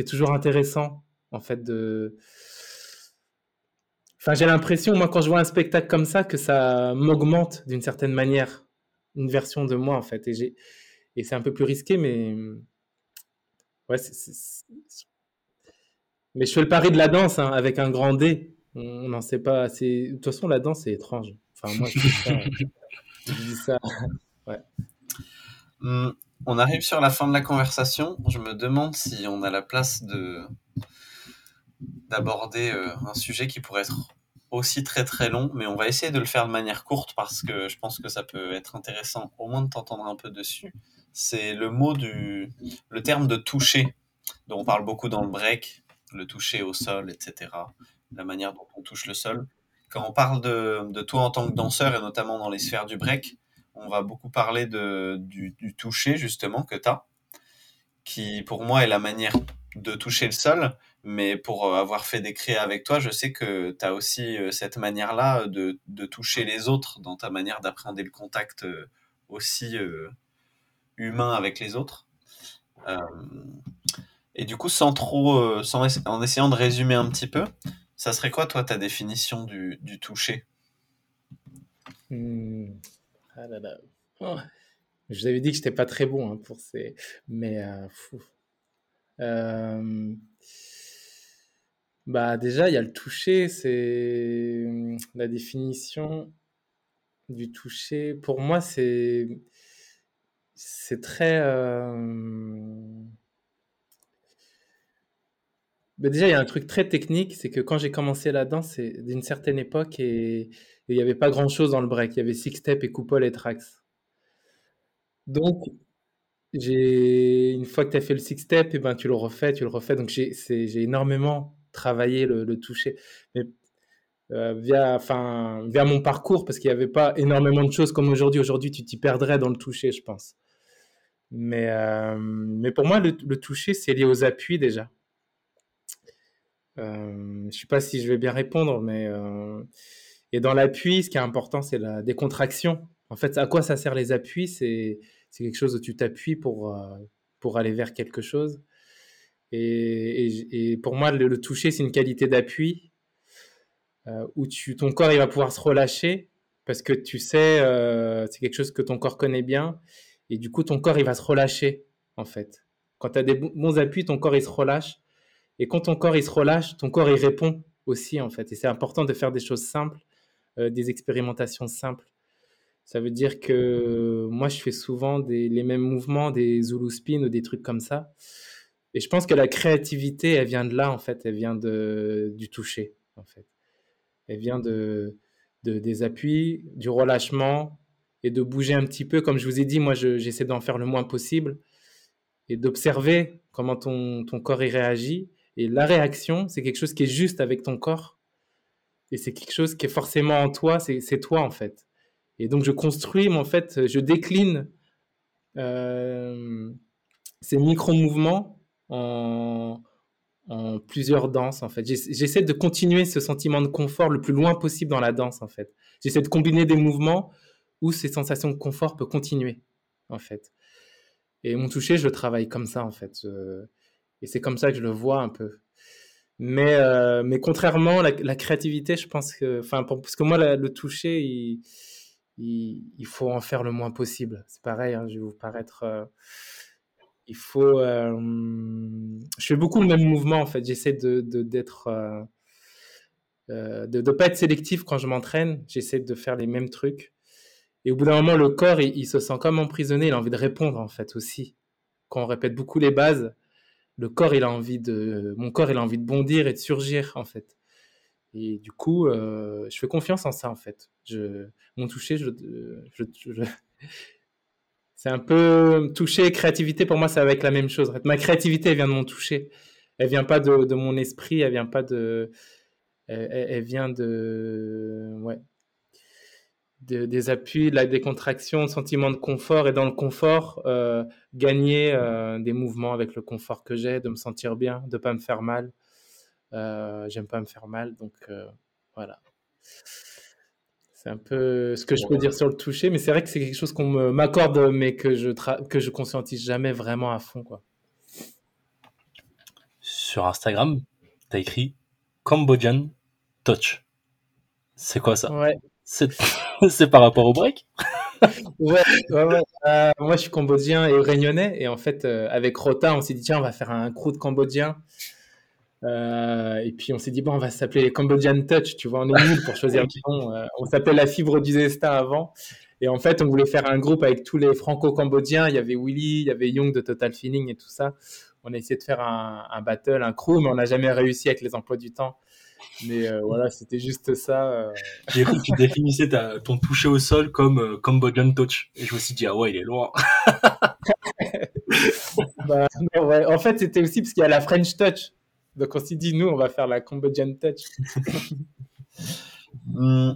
toujours intéressant en fait de Enfin, j'ai l'impression, moi, quand je vois un spectacle comme ça, que ça m'augmente d'une certaine manière une version de moi, en fait. Et, c'est un peu plus risqué, mais. Ouais, Mais je fais le pari de la danse hein, avec un grand D. On n'en sait pas assez. De toute façon, la danse, c'est étrange. Enfin, moi, je dis ça. je dis ça. Ouais. Hum, on arrive sur la fin de la conversation. Je me demande si on a la place de d'aborder euh, un sujet qui pourrait être aussi très très long, mais on va essayer de le faire de manière courte parce que je pense que ça peut être intéressant au moins de t'entendre un peu dessus. C'est le mot du, le terme de toucher, dont on parle beaucoup dans le break, le toucher au sol, etc. La manière dont on touche le sol. Quand on parle de, de toi en tant que danseur et notamment dans les sphères du break, on va beaucoup parler de, du, du toucher justement que tu as, qui pour moi est la manière de toucher le sol, mais pour euh, avoir fait des créas avec toi, je sais que tu as aussi euh, cette manière-là de, de, toucher les autres dans ta manière d'appréhender le contact euh, aussi humain avec les autres. et du coup, sans trop, en essayant de résumer un petit peu, ça serait quoi, toi, ta définition du, toucher? Mmh. ah là là. Oh. Je vous avais dit que j'étais pas très bon hein, pour ces. Mais. Euh, bah déjà, il y a le toucher, c'est mmh, la définition du toucher. Pour moi, c'est c'est très. Euh... Bah déjà, il y a un truc très technique, c'est que quand j'ai commencé la danse, c'est d'une certaine époque et il n'y avait pas grand-chose dans le break. Il y avait six step et coupole et tracks. Donc, j'ai une fois que tu as fait le six step, et ben tu le refais, tu le refais. Donc j'ai énormément travaillé le, toucher, mais euh, via, enfin, via mon parcours, parce qu'il n'y avait pas énormément de choses comme aujourd'hui. Aujourd'hui, tu t'y perdrais dans le toucher, je pense. Mais, euh, mais pour moi, le, toucher, c'est lié aux appuis déjà. Euh, je ne sais pas si je vais bien répondre, mais et dans l'appui, ce qui est important, c'est la décontraction. En fait, à quoi ça sert les appuis? C'est quelque chose où tu t'appuies pour, pour aller vers quelque chose. Et, pour moi, le, toucher, c'est une qualité d'appui euh, où ton corps il va pouvoir se relâcher parce que tu sais, euh, c'est quelque chose que ton corps connaît bien. Et du coup, ton corps, il va se relâcher en fait. Quand tu as des bons appuis, ton corps il se relâche. Et quand ton corps il se relâche, ton corps il répond aussi en fait. Et c'est important de faire des choses simples, euh, des expérimentations simples. Ça veut dire que moi je fais souvent les mêmes mouvements, des Zulu spin ou des trucs comme ça. Et je pense que la créativité, elle vient de là en fait. Elle vient de, du toucher en fait. Elle vient de, de des appuis, du relâchement et de bouger un petit peu. Comme je vous ai dit, moi j'essaie d'en faire le moins possible et d'observer comment ton, ton corps y réagit et la réaction, c'est quelque chose qui est juste avec ton corps. Et c'est quelque chose qui est forcément en toi, c'est toi en fait. Et donc je construis, mais en fait, je décline euh, ces micro-mouvements en, plusieurs danses en fait. J'essaie de continuer ce sentiment de confort le plus loin possible dans la danse en fait. J'essaie de combiner des mouvements où ces sensations de confort peuvent continuer en fait. Et mon toucher, je le travaille comme ça en fait. Et c'est comme ça que je le vois un peu. Mais, euh, mais contrairement, la, la, créativité, je pense que, enfin, parce que moi, le toucher, il, il, faut en faire le moins possible. C'est pareil, hein, je vais vous paraître. Euh, il faut. Euh, je fais beaucoup le même mouvement en fait. J'essaie de d'être. de ne pas être sélectif quand je m'entraîne. J'essaie de faire les mêmes trucs. Et au bout d'un moment, le corps, il, se sent comme emprisonné. Il a envie de répondre en fait aussi. Quand on répète beaucoup les bases, le corps, il a envie de, mon corps, il a envie de bondir et de surgir, en fait. Et du coup, euh, je fais confiance en ça, en fait. Mon toucher, je, c'est un peu toucher créativité. Pour moi, c'est avec la même chose. Ma créativité, elle vient de mon toucher. Elle vient pas de, de mon esprit. Elle vient pas de, elle, vient de, ouais, des appuis, de la décontraction, sentiment de confort et dans le confort, euh, gagner euh, des mouvements avec le confort que j'ai, de me sentir bien, de pas me faire mal. Euh, j'aime pas me faire mal, donc voilà. C'est un peu ce que je peux dire sur le toucher, mais c'est vrai que c'est quelque chose qu'on m'accorde, mais que je que je conscientise jamais vraiment à fond, quoi. Sur Instagram, tu as écrit Cambodian Touch. C'est quoi ça? Ouais. C'est par rapport au break? Ouais, ouais, euh, moi, je suis cambodgien et réunionnais. Et en fait, euh, avec Rota, on s'est dit, tiens, on va faire un crew de cambodgiens. Euh, et puis, on s'est dit, bon, on va s'appeler les Cambodian Touch. Tu vois, on est nul pour choisir un nom. on s'appelait la fibre du Zesta avant. Et en fait, on voulait faire un groupe avec tous les franco-cambodgiens. Il y avait Willy, il y avait Young de Total Feeling et tout ça. On a essayé de faire un, un battle, un crew, mais on n'a jamais réussi avec les emplois du temps. Mais euh, voilà, c'était juste ça. Euh. J'ai cru que tu définissais ton toucher au sol comme euh, Cambodian touch. Et je me suis dit, ah ouais, il est loin. bah, ouais. En fait, c'était aussi parce qu'il y a la French touch. Donc on s'est dit, nous, on va faire la Cambodian touch. Hmm.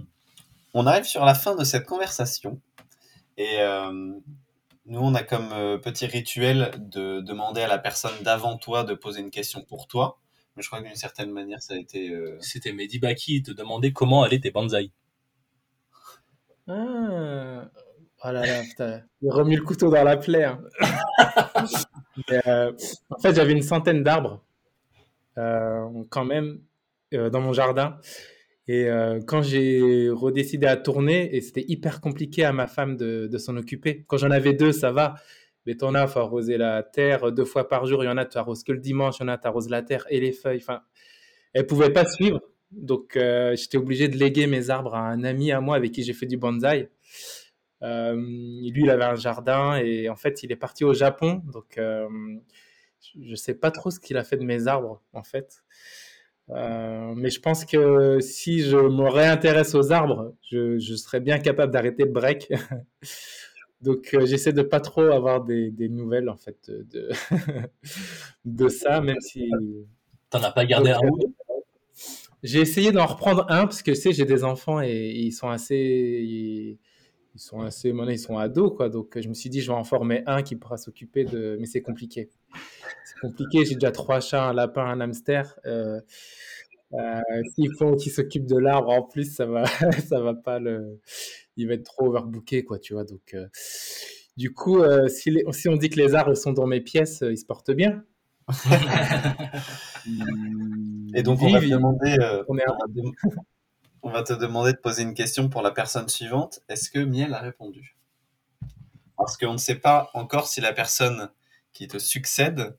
on arrive sur la fin de cette conversation. Et nous, on a comme petit rituel de demander à la personne d'avant toi de poser une question pour toi je crois que d'une certaine manière, ça a été. Euh, C'était Mehdi Baki te demandait comment allaient tes bonsaïs. Ah. Oh là là, putain. Il remis le couteau dans la plaie. Hein. Euh, en fait, j'avais une centaine d'arbres, euh, quand même, dans mon jardin. Et quand j'ai redécidé à tourner, et c'était hyper compliqué à ma femme de, s'en occuper. Quand j'en avais deux, ça va les il faut arroser la terre deux fois par jour. Il y en a, tu arroses que le dimanche. Il y en a, tu arroses la terre et les feuilles. Enfin, elle pouvait pas suivre. Donc, euh, j'étais obligé de léguer mes arbres à un ami à moi avec qui j'ai fait du bonsaï. Euh, lui, il avait un jardin et en fait, il est parti au Japon. Donc, euh, je sais pas trop ce qu'il a fait de mes arbres, en fait. mais je pense que si je me réintéresse aux arbres, je, je serais bien capable d'arrêter le break. Donc euh, j'essaie de pas trop avoir des, des nouvelles en fait de, de ça, même si. T'en as pas gardé un ou J'ai essayé d'en reprendre un parce que tu sais j'ai des enfants et, ils sont assez ils, sont assez maintenant ils sont ados quoi donc je me suis dit je vais en former un qui pourra s'occuper de mais c'est compliqué c'est compliqué j'ai déjà trois chats un lapin un hamster euh, euh, s'il faut qu'il s'occupe de l'arbre en plus ça va ça va pas le il va être trop overbooké, quoi, tu vois. Donc, euh, du coup, euh, si, si, on dit que les arbres sont dans mes pièces, euh, ils se portent bien. Et donc, on va, te demander, on, va te demander de poser une question pour la personne suivante. Est-ce que Miel a répondu? Parce qu'on ne sait pas encore si la personne qui te succède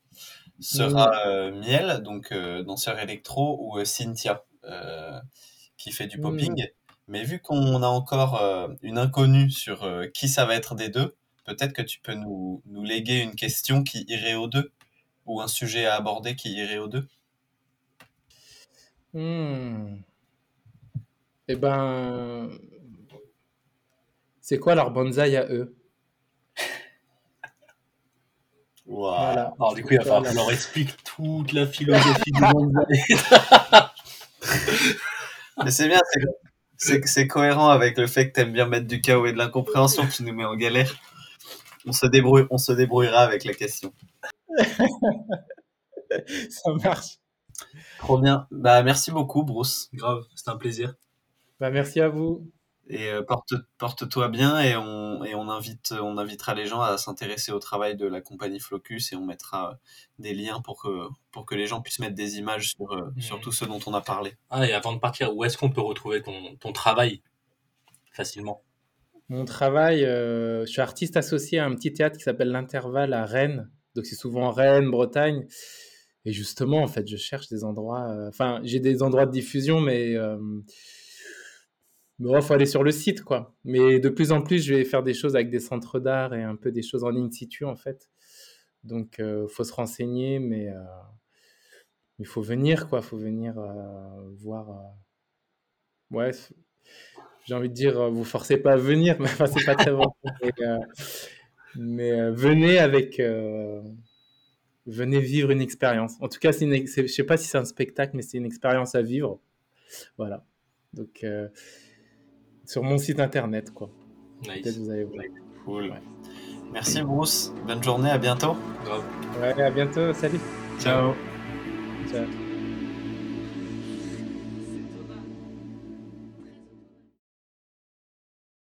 sera Miel, donc danseur électro, ou Cynthia, qui fait du popping. Mais vu qu'on a encore une inconnue sur qui ça va être des deux, peut-être que tu peux nous, nous léguer une question qui irait aux deux, ou un sujet à aborder qui irait aux deux. Hmm. Eh ben, c'est quoi leur bonsaï à eux? Voilà. Alors du coup, il va falloir qu'on leur explique toute la philosophie du bonsaï. Mais c'est bien, c'est cohérent avec le fait que tu aimes bien mettre du chaos et de l'incompréhension qui nous met en galère. On se, débrouille, on se débrouillera avec la question. Ça marche. Trop bien. Bah, merci beaucoup, Bruce. Grave, c'était un plaisir. Bah, merci à vous. Et euh, porte, porte-toi bien et on, et on, invite, on invitera les gens à s'intéresser au travail de la compagnie Flocus et on mettra des liens pour que, pour que les gens puissent mettre des images sur, euh, sur mmh. tout ce dont on a parlé. Ah, et avant de partir, où est-ce qu'on peut retrouver ton, ton travail facilement? Mon travail, euh, je suis artiste associé à un petit théâtre qui s'appelle L'Intervalle à Rennes. Donc c'est souvent Rennes, Bretagne. Et justement, en fait, je cherche des endroits. Euh, enfin, j'ai des endroits de diffusion, mais. Euh, il faut aller sur le site, quoi. Mais de plus en plus, je vais faire des choses avec des centres d'art et un peu des choses en in situ, en fait. Donc, il euh, faut se renseigner, mais il faut venir, quoi. Il faut venir voir. Ouais, j'ai envie de dire, vous forcez pas à venir, mais enfin, pas très bon. mais, venez avec venez vivre une expérience. En tout cas, c'est une, je sais pas si c'est un spectacle, mais c'est une expérience à vivre. Voilà. Donc, euh, sur mon site internet, quoi. Nice. vous allez voir. Cool. Merci Bruce. Bonne journée. À bientôt. Ouais, à bientôt. Salut. Ciao. Ciao.